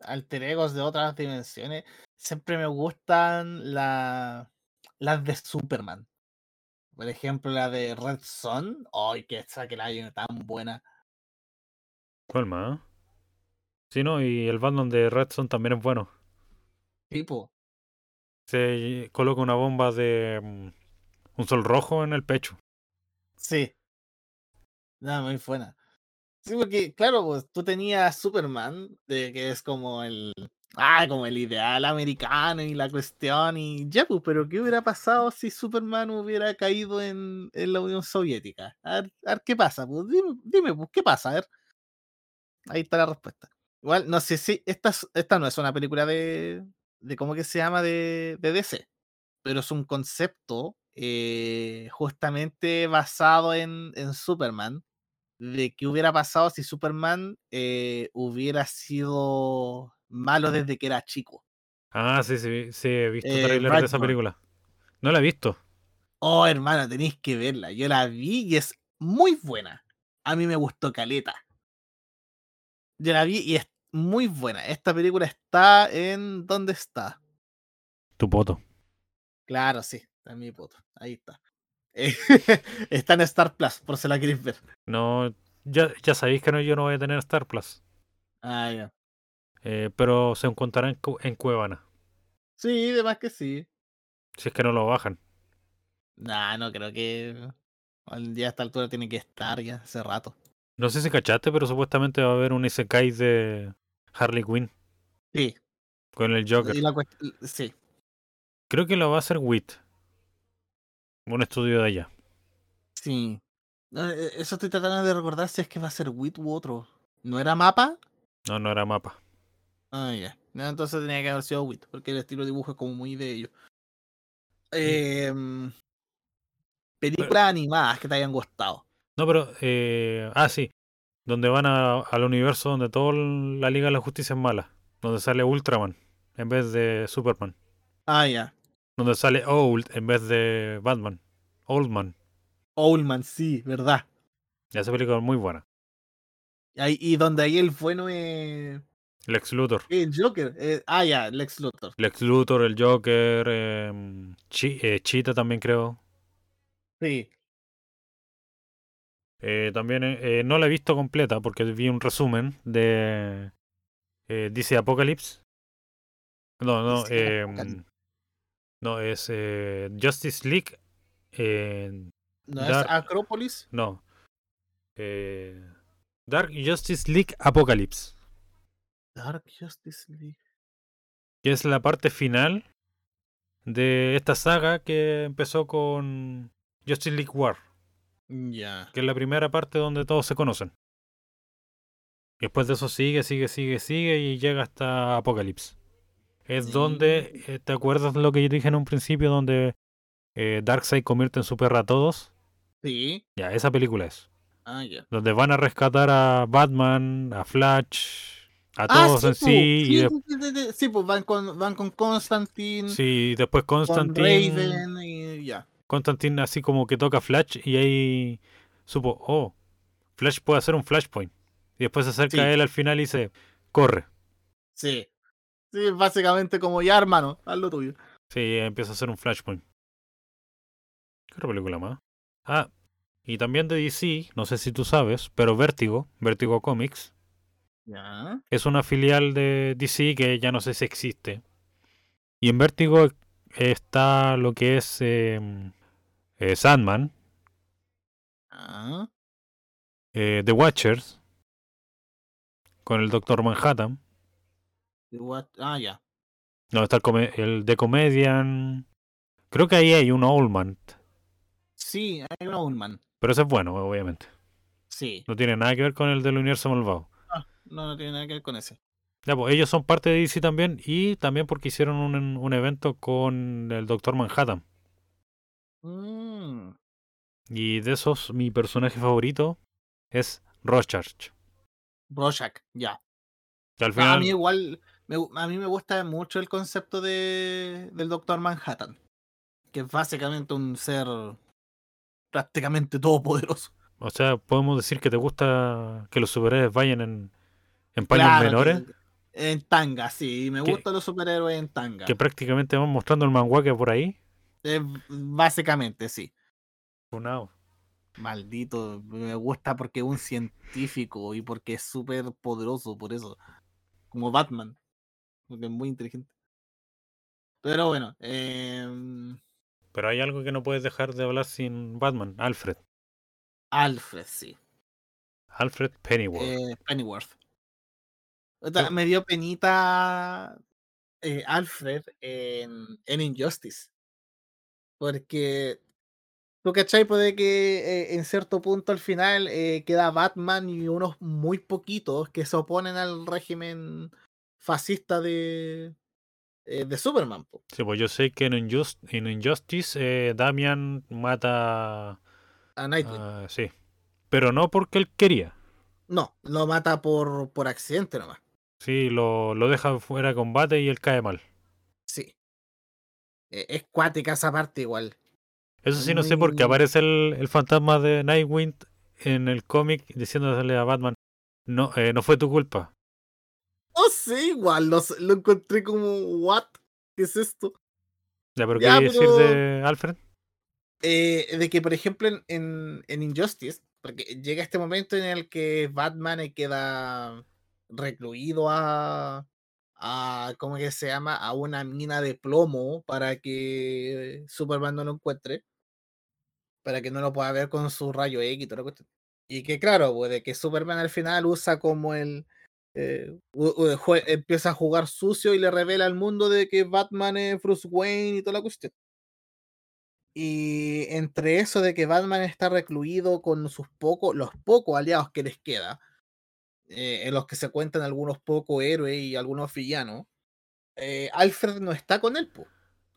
alter egos de otras dimensiones, siempre me gustan la, las de Superman. Por ejemplo, la de Red Son. ¡Ay, que esa que la hay tan buena! ¿Cuál más? Sí, no, y el Batman de Redson también es bueno. Tipo, se coloca una bomba de mm, un sol rojo en el pecho. sí. No, muy buena. Sí, porque, claro, pues tú tenías Superman, de que es como el. Ah, como el ideal americano y la cuestión, y ya, pues, pero ¿qué hubiera pasado si Superman hubiera caído en, en la Unión Soviética? A ver, a ver qué pasa, pues dime, dime, pues, ¿qué pasa? A ver. Ahí está la respuesta. Igual, no sé si esta, es- esta no es una película de, de ¿cómo que se llama? De, de DC, pero es un concepto eh, justamente basado en, en Superman, de qué hubiera pasado si Superman eh, hubiera sido malo desde que era chico. Ah, sí, sí, sí, he visto Eh, de esa película. No la he visto. Oh, hermano, tenéis que verla. Yo la vi y es muy buena. A mí me gustó Caleta. Yo la vi y es muy buena. Esta película está en. ¿Dónde está? Tu poto. Claro, sí, está en mi poto. Ahí está. Eh, está en Star Plus, por si la queréis ver. No, ya, ya sabéis que no, yo no voy a tener Star Plus. Ah, ya. eh, pero se encontrará en, Cu- en Cuevana. Sí, de más que sí. Si es que no lo bajan. Nah, no creo que. Al día a esta altura tiene que estar ya hace rato. No sé si cachaste, pero supuestamente va a haber un Isekai de Harley Quinn Sí. con el Joker. La sí. Creo que lo va a hacer WIT. Un estudio de allá. Sí. No, eh, Eso estoy tratando de recordar si es que va a ser Wit u otro. ¿No era mapa? No, no era mapa. Ah, ya. No, entonces tenía que haber sido Wit, porque el estilo de dibujo es como muy de ellos. Em, películas animadas que te hayan gustado. No, pero. Eh, ah, sí. Donde van a- al universo donde toda la Liga de la Justicia es mala. Donde sale Ultraman en vez de Superman. Ah, ya. Donde sale Old en vez de Batman. Oldman. Owlman, sí, verdad. Y esa película es muy buena. Ahí- y donde ahí el bueno es Lex Luthor. el Joker. eh, ah, ya, Lex Luthor. Lex Luthor, el Joker, em, Chi- eh, Cheetah también creo. Sí. Eh, también eh, eh, no la he visto completa porque vi un resumen de eh, DC Apocalypse. No, no, Apocalypse. no, es eh, Justice League. eh, ¿No Dark- es Acrópolis? no. eh, Dark Justice League Apocalypse. Dark Justice League. Que es la parte final de esta saga que empezó con Justice League War. Ya. que es la primera parte donde todos se conocen. Después de eso sigue, sigue, sigue, sigue y llega hasta Apocalipsis. Es Sí. donde, eh, ¿te acuerdas lo que yo dije en un principio? Donde eh, Darkseid convierte en su perra a todos. Sí. Ya, esa película es. Ah, ya. Donde van a rescatar a Batman, a Flash, a Ah, todos en sí, sí. y de- sí, pues van con, van con Constantine, sí, después con Constantine. Raven y ya. Constantine así como que toca Flash y ahí supo, oh, Flash puede hacer un Flashpoint. Y después se acerca Sí. a él al final y dice, corre. Sí. Sí, básicamente como ya, hermano, haz lo tuyo. Sí, empieza a hacer un Flashpoint. ¿Qué otra película más? Ah, y también de DC, no sé si tú sabes, pero Vértigo, Vértigo Comics, Ya. es una filial de DC que ya no sé si existe. Y en Vértigo está lo que es em, eh, Sandman, Ah, eh, The Watchers, con el Doctor Manhattan. the what- ah, ya. No, está el, come- el The Comedian. Creo que ahí hay un Oldman, Sí, hay un Owlman. pero ese es bueno, obviamente. Sí. No tiene nada que ver con el del universo malvado. Ah, no, no tiene nada que ver con ese. Ya, pues ellos son parte de DC también y también porque hicieron un, un evento con el Doctor Manhattan. Mm, Y de esos, mi personaje favorito es Rorschach. Rorschach, ya. Final, a mí igual, me a mí me gusta mucho el concepto de, del Doctor Manhattan, que es básicamente un ser prácticamente todopoderoso. o sea, podemos decir que te gusta que los superhéroes vayan en, en paños Claro, menores, En tanga, sí, me Que- gustan los superhéroes en tanga. que prácticamente van mostrando el manguaque por ahí. Eh, básicamente, sí. Funao. Maldito, me gusta porque es un científico y porque es súper poderoso, por eso. Como Batman, porque es muy inteligente. Pero bueno, em, Pero hay algo que no puedes dejar de hablar sin Batman, Alfred. Alfred, sí. Alfred Pennyworth. eh, Pennyworth. Me dio penita eh, Alfred en, en Injustice. Porque tú cachai, puede que eh, en cierto punto al final eh, queda Batman y unos muy poquitos que se oponen al régimen fascista de, eh, de Superman. po. Sí, pues yo sé que en, Injust- en Injustice Damian mata. A Nightwing. sí. Pero no porque él quería. No, lo mata por, por accidente nomás. Sí, lo, lo deja fuera de combate y él cae mal. Sí. Eh, es cuática esa parte igual. Eso sí, no sé por qué aparece el, el fantasma de Nightwing en el cómic diciéndole a Batman: No, eh, no fue tu culpa. No sé, igual lo, lo encontré como, ¿what? ¿Qué es esto? Ya, pero Ya, ¿qué decir pero- de Alfred? Eh, de que, por ejemplo, en, en, en Injustice, porque llega este momento en el que Batman queda recluido a, a, ¿cómo que se llama? A una mina de plomo para que Superman no lo encuentre. para que no lo pueda ver con su rayo X y toda la cuestión. Y que claro, pues de que Superman al final usa como el... eh, empieza a jugar sucio y le revela al mundo de que Batman es Bruce Wayne y toda la cuestión. Y entre eso de que Batman está recluido con sus pocos, los pocos aliados que les queda, eh, en los que se cuentan algunos pocos héroes y algunos villanos, eh, Alfred no está con él. po.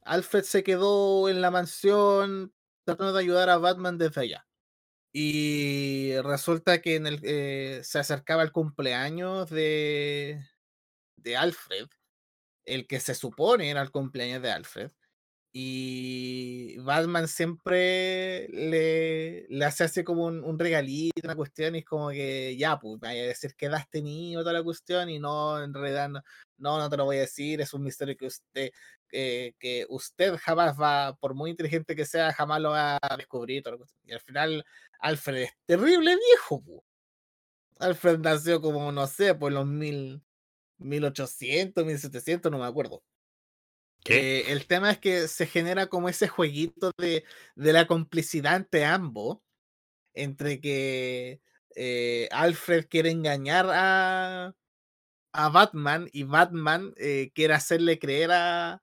Alfred se quedó en la mansión tratando de ayudar a Batman desde allá. Y resulta que en el, eh, se acercaba el cumpleaños de, de Alfred, el que se supone era el cumpleaños de Alfred. Y Batman siempre le, le hace así como un, un regalito, una cuestión, y es como que ya, pues, vaya a decir que das tenido toda la cuestión, y no, en realidad no, no, te lo voy a decir, es un misterio que usted, que, que usted jamás va, por muy inteligente que sea, jamás lo va a descubrir. Y al final, Alfred es terrible viejo, pues. Alfred nació como, no sé, por los mil, 1800, 1700, no me acuerdo. Eh, el tema es que se genera como ese jueguito de, de la complicidad entre ambos, entre que eh, Alfred quiere engañar a, a Batman y Batman eh, quiere hacerle creer a,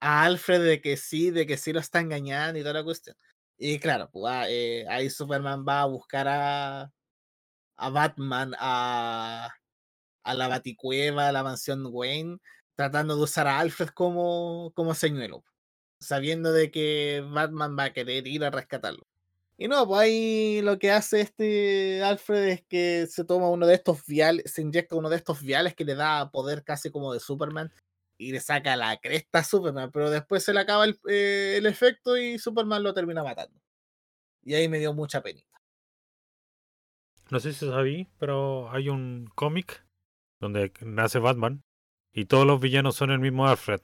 a Alfred de que sí, de que sí lo está engañando y toda la cuestión. Y claro, pues, ah, ahí Superman va a buscar a, a Batman a, a la Baticueva, a la mansión Wayne, tratando de usar a Alfred como, como señuelo, sabiendo de que Batman va a querer ir a rescatarlo. Y no, pues ahí lo que hace este Alfred es que se toma uno de estos viales, se inyecta uno de estos viales que le da poder casi como de Superman y le saca la cresta a Superman, pero después se le acaba el, eh, el efecto y Superman lo termina matando. Y ahí me dio mucha penita. No sé si sabí, pero hay un cómic donde nace Batman y todos los villanos son el mismo Alfred.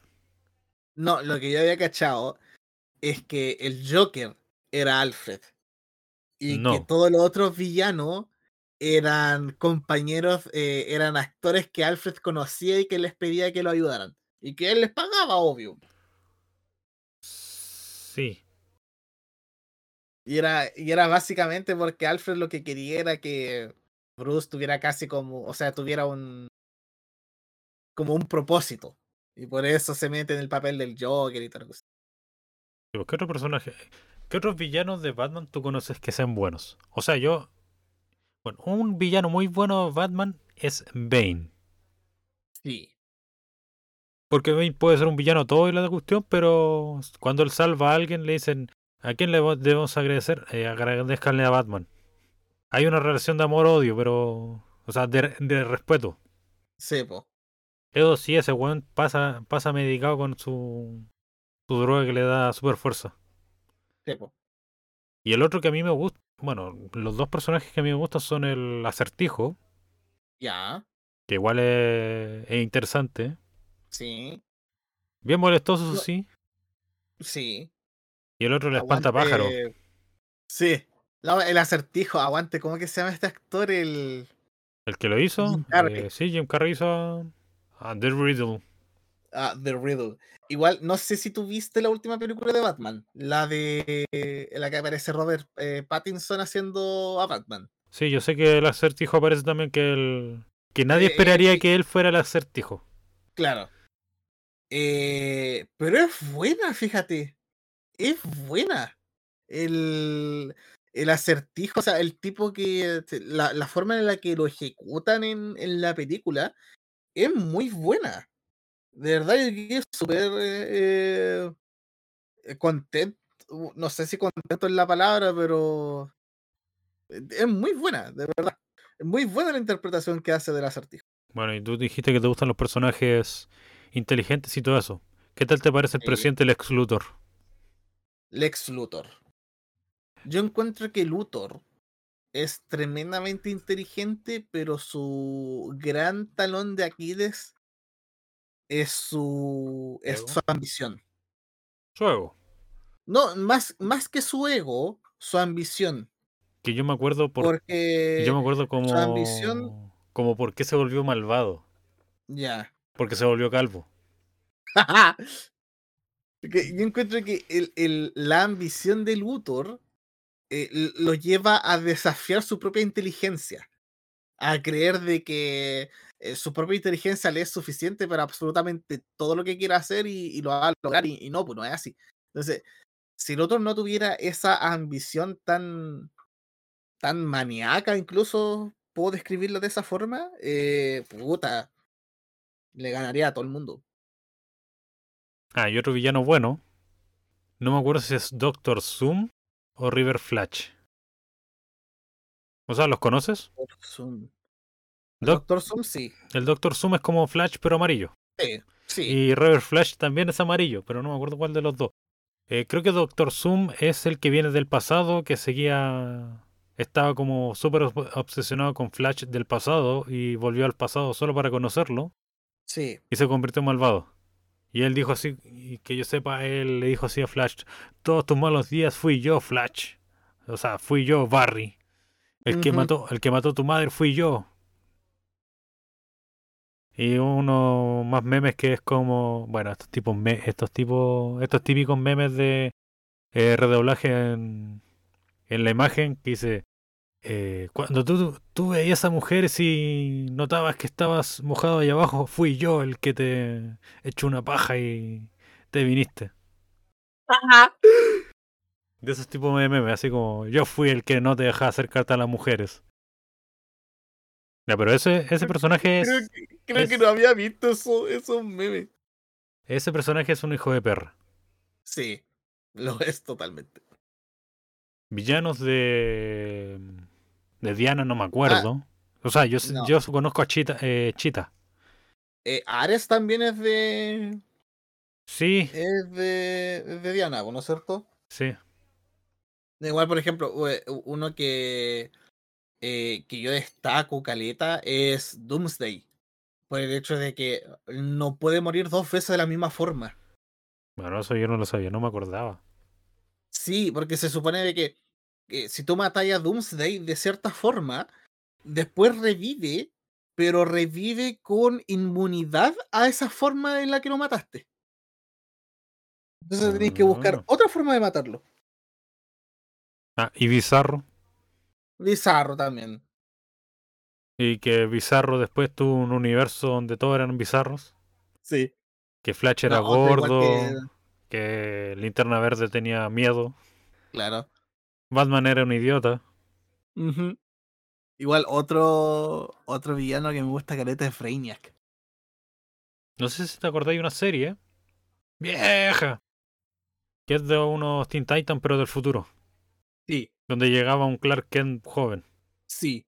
No, lo que yo había cachado es que el Joker era Alfred. Y que todos los otros villanos eran compañeros, eh, eran actores que Alfred conocía y que les pedía que lo ayudaran. Y que él les pagaba, obvio. Sí. Y era, y era básicamente porque Alfred lo que quería era que Bruce tuviera casi como, o sea, tuviera un como un propósito. Y por eso se mete en el papel del Joker y tal cosa. ¿Qué otro personaje? ¿Qué otros villanos de Batman tú conoces que sean buenos? O sea, yo. Bueno, un villano muy bueno de Batman es Bane. Sí. Porque Bane puede ser un villano todo y la cuestión, pero cuando él salva a alguien le dicen, ¿a quién le debemos agradecer? Eh, agradezcanle a Batman. Hay una relación de amor-odio, pero... O sea, de, de respeto. Sí, po. Eso sí, ese weón pasa, pasa medicado con su, su droga que le da super fuerza. Sí. Y el otro que a mí me gusta, bueno, los dos personajes que a mí me gustan son el acertijo, Ya. que igual es, es interesante. Sí. Bien molestoso, eso No. sí. Sí. Y el otro el espantapájaro. Aguante- Sí. No, el acertijo, aguante, ¿cómo que se llama este actor? El. El que lo hizo, Jim Carrey. eh, sí, Jim Carrey hizo a, a The Riddle. Ah, The Riddle. Igual, no sé si tú viste la última película de Batman, la de en la que aparece Robert eh, Pattinson haciendo a Batman. Sí, yo sé que el acertijo aparece también que el... Que nadie Eh, esperaría eh, que él fuera el acertijo. Claro. Eh, pero es buena, fíjate. Es buena. El, el acertijo, o sea, el tipo que. La, la forma en la que lo ejecutan en, en la película es muy buena. De verdad, yo quedé súper eh, eh, contento. uh, No sé si contento es la palabra, pero eh, es muy buena, de verdad. Es muy buena la interpretación que hace del acertijo. Bueno, y tú dijiste que te gustan los personajes inteligentes y todo eso. ¿Qué tal te parece el presidente Lex Luthor? Lex Luthor. Yo encuentro que Luthor es tremendamente inteligente, pero su gran talón de Aquiles es su, es Ego. su ambición. Juego. No, más, más que su ego, su ambición. Que yo me acuerdo por... Porque yo me acuerdo como... ambición- Como por qué se volvió malvado. ya. Porque se volvió calvo. Yo encuentro que el, el- la ambición de Luthor eh, lo lleva a desafiar su propia inteligencia, a creer de que eh, su propia inteligencia le es suficiente para absolutamente todo lo que quiera hacer y, lo va a lograr, y, y no, pues no es así. Entonces, si el otro no tuviera esa ambición tan, tan maníaca, incluso puedo describirlo de esa forma, eh, puta, le ganaría a todo el mundo. Ah, y otro villano bueno. No me acuerdo si es Doctor Zoom o River Flash. O sea, ¿los conoces? Doctor Zoom. Doc- Doctor Zoom, sí. el Doctor Zoom es como Flash, pero amarillo. Sí, sí. Y River Flash también es amarillo, pero no me acuerdo cuál de los dos. Eh, creo que Doctor Zoom es el que viene del pasado, que seguía. Estaba como súper ob- obsesionado con Flash del pasado y volvió al pasado solo para conocerlo Sí. y se convirtió en malvado. Y él dijo así, y que yo sepa, él le dijo así a Flash: Todos tus malos días fui yo, Flash. O sea, fui yo, Barry. El que mató, el que mató a tu madre fui yo. Y uno más memes que es como, bueno, estos tipos, estos tipos, estos típicos memes de eh, redoblaje en, en la imagen que dice, eh, cuando tú, tú veías a mujeres y notabas que estabas mojado ahí abajo, fui yo el que te echó una paja y te viniste. De esos tipos de memes, así como, yo fui el que no te dejaba acercarte a las mujeres. Ya, pero ese, ese personaje Creo, es, que, creo es- que no había visto eso, esos memes. ese personaje es un hijo de perra. Sí, lo es totalmente. Villanos de. De Diana no me acuerdo. o sea, yo, no. yo conozco a Chita. Eh, Chita. Eh, Ares también es de. Sí, Es de, es de Diana, ¿no es cierto? sí. Igual, por ejemplo, uno que. eh, que yo destaco, Caleta, es Doomsday. Por el hecho de que no puede morir dos veces de la misma forma. Bueno, eso yo no lo sabía, no me acordaba. Sí, porque se supone de que, que si tú matas a Doomsday de cierta forma, después revive, pero revive con inmunidad a esa forma en la que lo mataste. Entonces tenéis que buscar Ah. otra forma de matarlo. Ah, y Bizarro. Bizarro también. Y que Bizarro después tuvo un universo donde todos eran bizarros. Sí. Que Flash era No, gordo. que- Que Linterna Verde tenía miedo. Claro. Batman era un idiota. Igual otro otro villano que me gusta caleta es Brainiac. No sé si te acordáis de una serie. Vieja. Que es de unos Teen Titans, pero del futuro. Sí, Donde llegaba un Clark Kent joven. sí.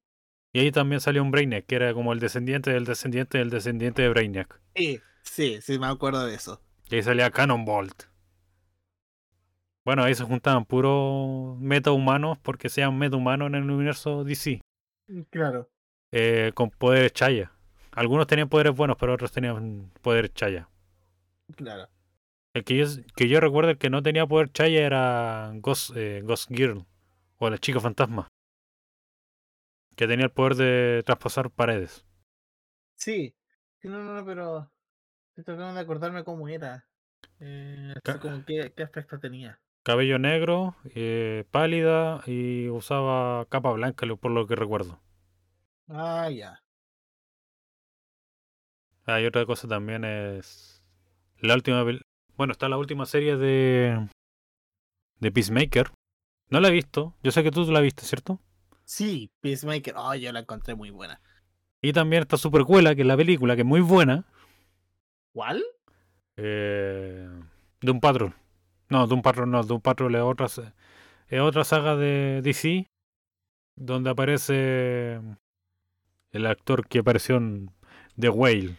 Y ahí también salió un Brainiac, que era como el descendiente del descendiente del descendiente de Brainiac. Sí, sí, sí, me acuerdo de eso. Y ahí salía Cannonbolt. Bueno, ahí se juntaban puros meta-humanos, porque sean meta-humanos en el universo DC. Claro. eh, con poderes chaya. Algunos tenían poderes buenos, pero otros tenían poderes chaya. Claro. El que yo, que yo recuerdo el que no tenía poder chaya era Ghost, eh, Ghost Girl, o la chica fantasma. Que tenía el poder de traspasar paredes. Sí. No, no, no, pero estoy tratando de acordarme cómo era. Eh, así como qué, qué aspecto tenía. Cabello negro, eh, pálida y usaba capa blanca, por lo que recuerdo. Ah, ya. Hay otra cosa también es la última bueno, está la última serie de de Peacemaker. No la he visto, yo sé que tú la viste, ¿cierto? Sí, Peacemaker. Oh, yo la encontré muy buena. Y también está su precuela, que es la película, que es muy buena, ¿Cuál? eh, Doom Patrol. No, Doom Patrol no, Doom Patrol es otra, es otra saga de DC donde aparece el actor que apareció en The Whale.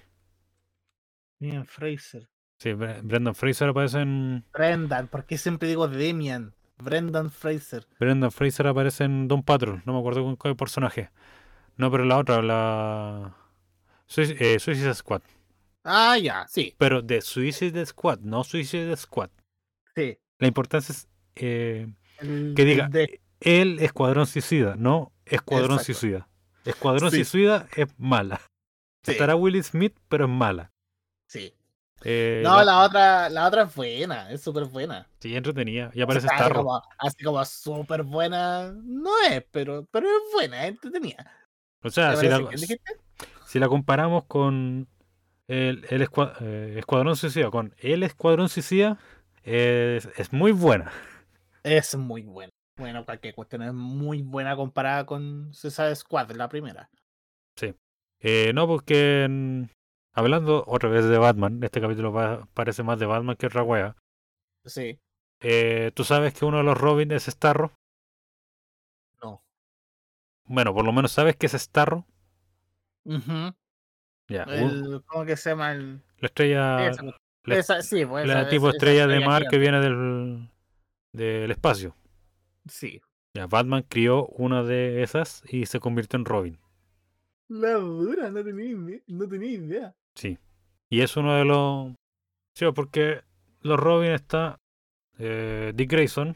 Bien, Fraser. Sí, Bre- Brendan Fraser aparece en Brendan, ¿por qué siempre digo Demian? Brendan Fraser. Brendan Fraser aparece en Doom Patrol, no me acuerdo con qué personaje. No, pero la otra, la Sui- eh, Suicide Squad. Ah, ya, sí, Pero de Suicide Squad, no Suicide Squad. Sí. La importancia es eh, El- que diga el de- el Escuadrón Suicida, no Escuadrón Exacto. Suicida. Escuadrón Sí. Suicida es mala. sí, Estará Will Smith, pero es mala. sí. Eh, No, la otra, la otra es buena, es súper buena. Sí, entretenida. Y O sea, aparece así como, así como súper buena, no es, pero, pero es buena, es entretenida. O sea, ¿Te si la, si la comparamos con el, el eh, Escuadrón Suicida, con el Escuadrón Suicida, es, es muy buena. Es muy buena. Bueno, cualquier cuestión es muy buena comparada con Suicide Squad, la primera. Eh, no, porque hablando otra vez de Batman, este capítulo va- parece más de Batman que otra wea. Sí, Eh, ¿Tú sabes que uno de los Robin es Starro? no. Bueno, por lo menos sabes que es Starro. Ujú. Ya, ¿Cómo que se llama? El, la estrella, la- esa- sí, pues, la esa- tipo esa- esa estrella de estrella mar que viene del, del espacio. Sí. Ya, Batman crió una de esas y se convirtió en Robin. La dura, no tenía, no tenía idea. Sí. Y es uno de los. Sí, porque los Robin está eh, Dick Grayson,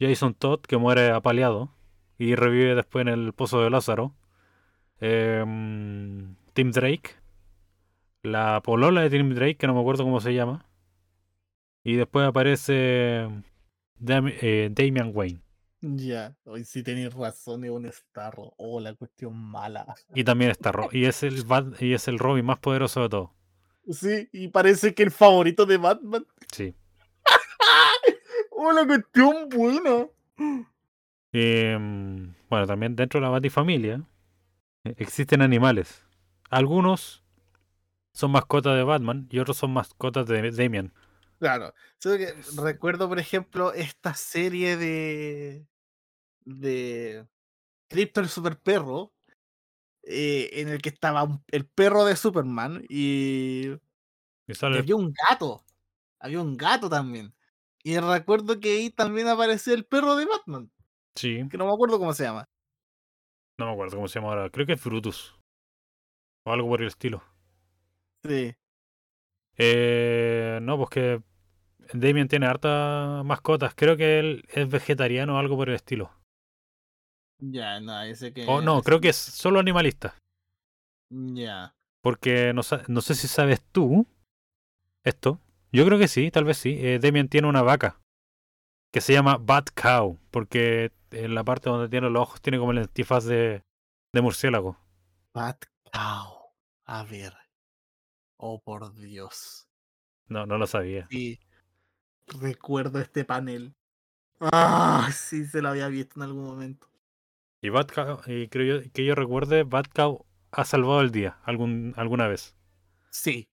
Jason Todd, que muere apaleado y revive después en el pozo de Lázaro. em, Tim Drake, la polola de Tim Drake, que no me acuerdo cómo se llama. Y después aparece Dam- eh, Damian Wayne. Ya, hoy sí tenéis razón, es un Starro. Oh, la cuestión mala. Y también está Ro- y es el Bat- y es el Robin más poderoso de todos. Sí, y parece que el favorito de Batman. Sí. Oh, la cuestión buena. Em, bueno, también dentro de la Batifamilia eh, existen animales. Algunos son mascotas de Batman y otros son mascotas de Damian. Claro. Solo que recuerdo, por ejemplo, esta serie de. de. Crypto el Super Perro. eh, en el que estaba un- el perro de Superman y, Y sale, había un gato. Había un gato también. Y recuerdo que ahí también aparecía el perro de Batman, sí, que no me acuerdo cómo se llama. no me acuerdo cómo se llama ahora. Creo que es Brutus. O algo por el estilo. Sí. Eh, no, pues que Damian tiene hartas mascotas. Creo que él es vegetariano o algo por el estilo. Ya, no, ese que. O no, ese- creo que es solo animalista. Ya. Porque no, no sé si sabes tú esto. Yo creo que sí, tal vez sí. Eh, Damian tiene una vaca que se llama Bat Cow. Porque en la parte donde tiene los ojos tiene como el antifaz de, de murciélago. Bat Cow. A ver. Oh, por Dios. No, no lo sabía. Sí. Recuerdo este panel. Ah, sí, se lo había visto en algún momento. Y Bat Cow, y creo yo, que yo recuerde, Bat Cow ha salvado el día algún, alguna vez. Sí.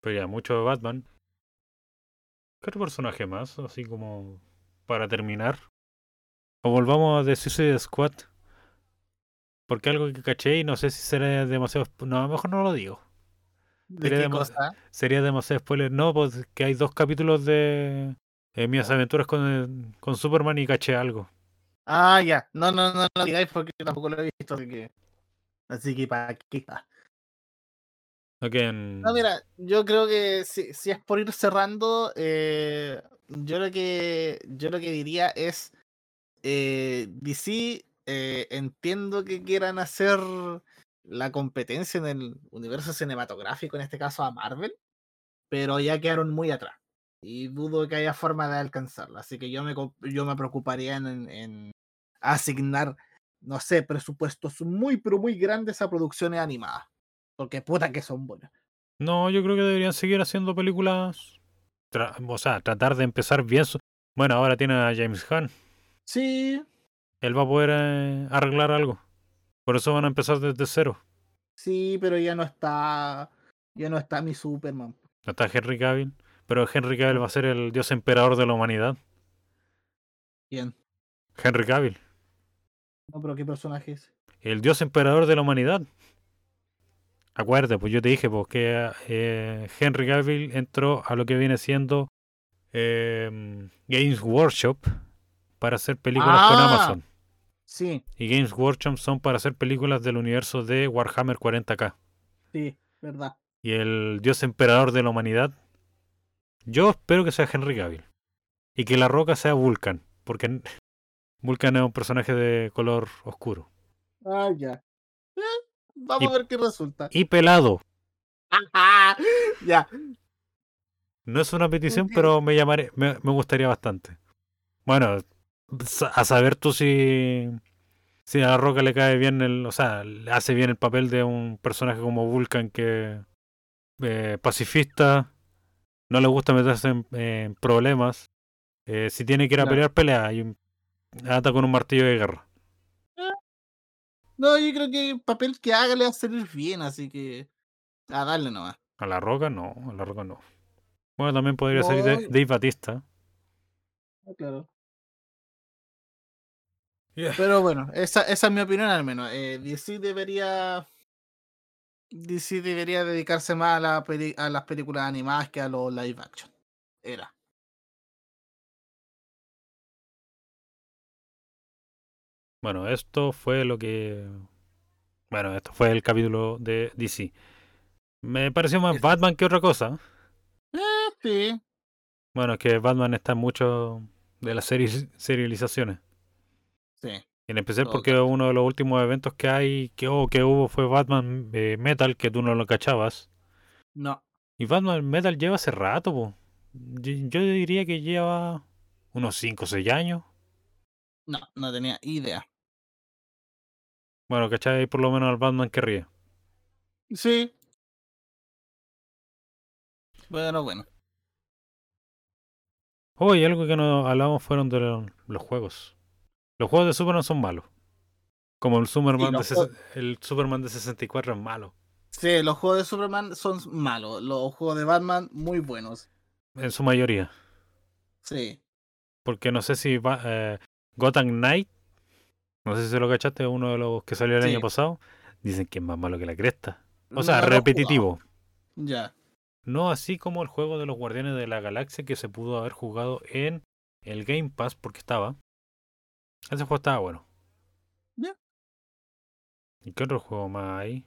Pero ya, mucho de Batman. ¿Qué otro personaje más? Así como para terminar. O volvamos a The Suicide Squad. Porque algo que caché y no sé si será demasiado... No, a lo mejor no lo digo. ¿De Sería qué demo- cosa? Sería demasiado spoiler. No, pues que hay dos capítulos de eh, Mis aventuras con, con Superman y caché algo. Ah, ya. No, no, no, no lo digáis porque tampoco lo he visto, así que. Así que para qué. Ok, en- No, mira, yo creo que si, si es por ir cerrando, eh, yo lo que yo lo que diría es eh, DC eh, entiendo que quieran hacer la competencia en el universo cinematográfico, en este caso a Marvel, pero ya quedaron muy atrás y dudo que haya forma de alcanzarla, así que yo me yo me preocuparía en, en asignar no sé presupuestos muy pero muy grandes a producciones animadas, porque puta que son buenas. No, yo creo que deberían seguir haciendo películas. tra- o sea, tratar de empezar bien. su- Bueno, ahora tiene a James Gunn. Sí, Él va a poder eh, arreglar algo. Por eso van a empezar desde cero. Sí, pero ya no está. Ya no está mi Superman. No está Henry Cavill. Pero Henry Cavill va a ser el dios emperador de la humanidad. Bien. Henry Cavill. No, pero ¿qué personaje es? El dios emperador de la humanidad. Acuérdate, pues yo te dije pues, que eh, Henry Cavill entró a lo que viene siendo eh, Games Workshop para hacer películas con Ah. Amazon. Sí, Y Games Workshop son para hacer películas del universo de Warhammer 40k. sí, verdad. Y el dios emperador de la humanidad, yo espero que sea Henry Cavill. Y que la roca sea Vulcan. Porque Vulcan es un personaje de color oscuro. Ah, ya. Eh, vamos Y- a ver qué resulta. Y pelado. ya. No es una petición, pero me llamaré, me, me gustaría bastante. Bueno, a saber tú si si a la Roca le cae bien el, o sea, le hace bien el papel de un personaje como Vulcan que eh, pacifista, no le gusta meterse en, problemas. Eh, si tiene que ir a pelear, pelea y ata con un martillo de guerra. No, yo creo que el papel que haga le va a salir bien, así que a darle nomás. A la roca no, a la roca no. Bueno, también podría ser Dave Batista. Ah, Pero bueno, esa, esa es mi opinión al menos. Eh, DC debería. DC debería dedicarse más a, la a las películas animadas que a los live action. Era. Bueno, esto fue lo que. Bueno, esto fue el capítulo de DC. Me pareció más Batman que otra cosa. Eh, sí. Bueno, es que Batman está en mucho de las serializaciones. Sí. En especial porque uno de los últimos eventos que hay, que, oh, que hubo fue Batman eh, Metal, que tú no lo cachabas. No. Y Batman Metal lleva hace rato, po. Yo, diría que lleva unos 5 o 6 años. No, no tenía idea. Bueno, ¿cachai? Por lo menos al Batman que ríe. Sí. Bueno, bueno. Oh, y algo que no hablamos fueron de los juegos. Los juegos de Superman son malos. Como el Superman, de, el Superman de 64 es malo. Sí, los juegos de Superman son malos. Los juegos de Batman, muy buenos. En su mayoría. Sí. Porque no sé si va, eh, Gotham Knight, no sé si se lo cachaste, uno de los que salió el año pasado, dicen que es más malo que la cresta. O sea, repetitivo. Ya. No así como el juego de los Guardianes de la Galaxia que se pudo haber jugado en el Game Pass porque estaba. Ese juego estaba bueno. Ya. ¿Y qué otro juego más hay?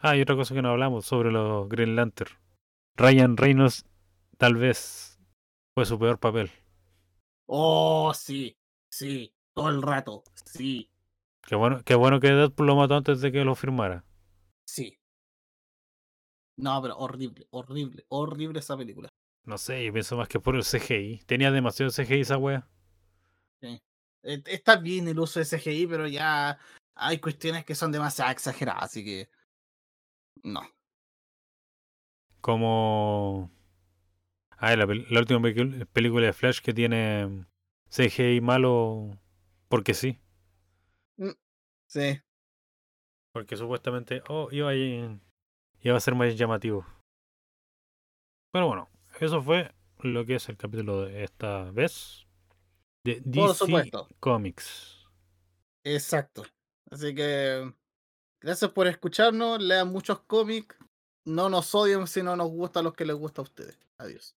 Ah, y otra cosa que no hablamos sobre los Green Lantern. Ryan Reynolds tal vez fue su peor papel. Oh, sí, sí, todo el rato, sí. Qué bueno, qué bueno que Deadpool lo mató antes de que lo firmara. Sí. No, pero horrible, horrible, horrible esa película. No sé, yo pienso más que por el CGI. Tenía demasiado CGI esa wea. Eh, está bien el uso de CGI, pero ya hay cuestiones que son demasiado exageradas, así que no. Como... Ah, la, la última película de Flash que tiene CGI malo porque sí. Mm, sí. Porque supuestamente, oh, iba a, iba a ser más llamativo. Pero bueno, eso fue lo que es el capítulo de esta vez de DC Comics. Exacto. Así que gracias por escucharnos, lean muchos cómics, no nos odien si no nos gusta los que les gusta a ustedes. Adiós.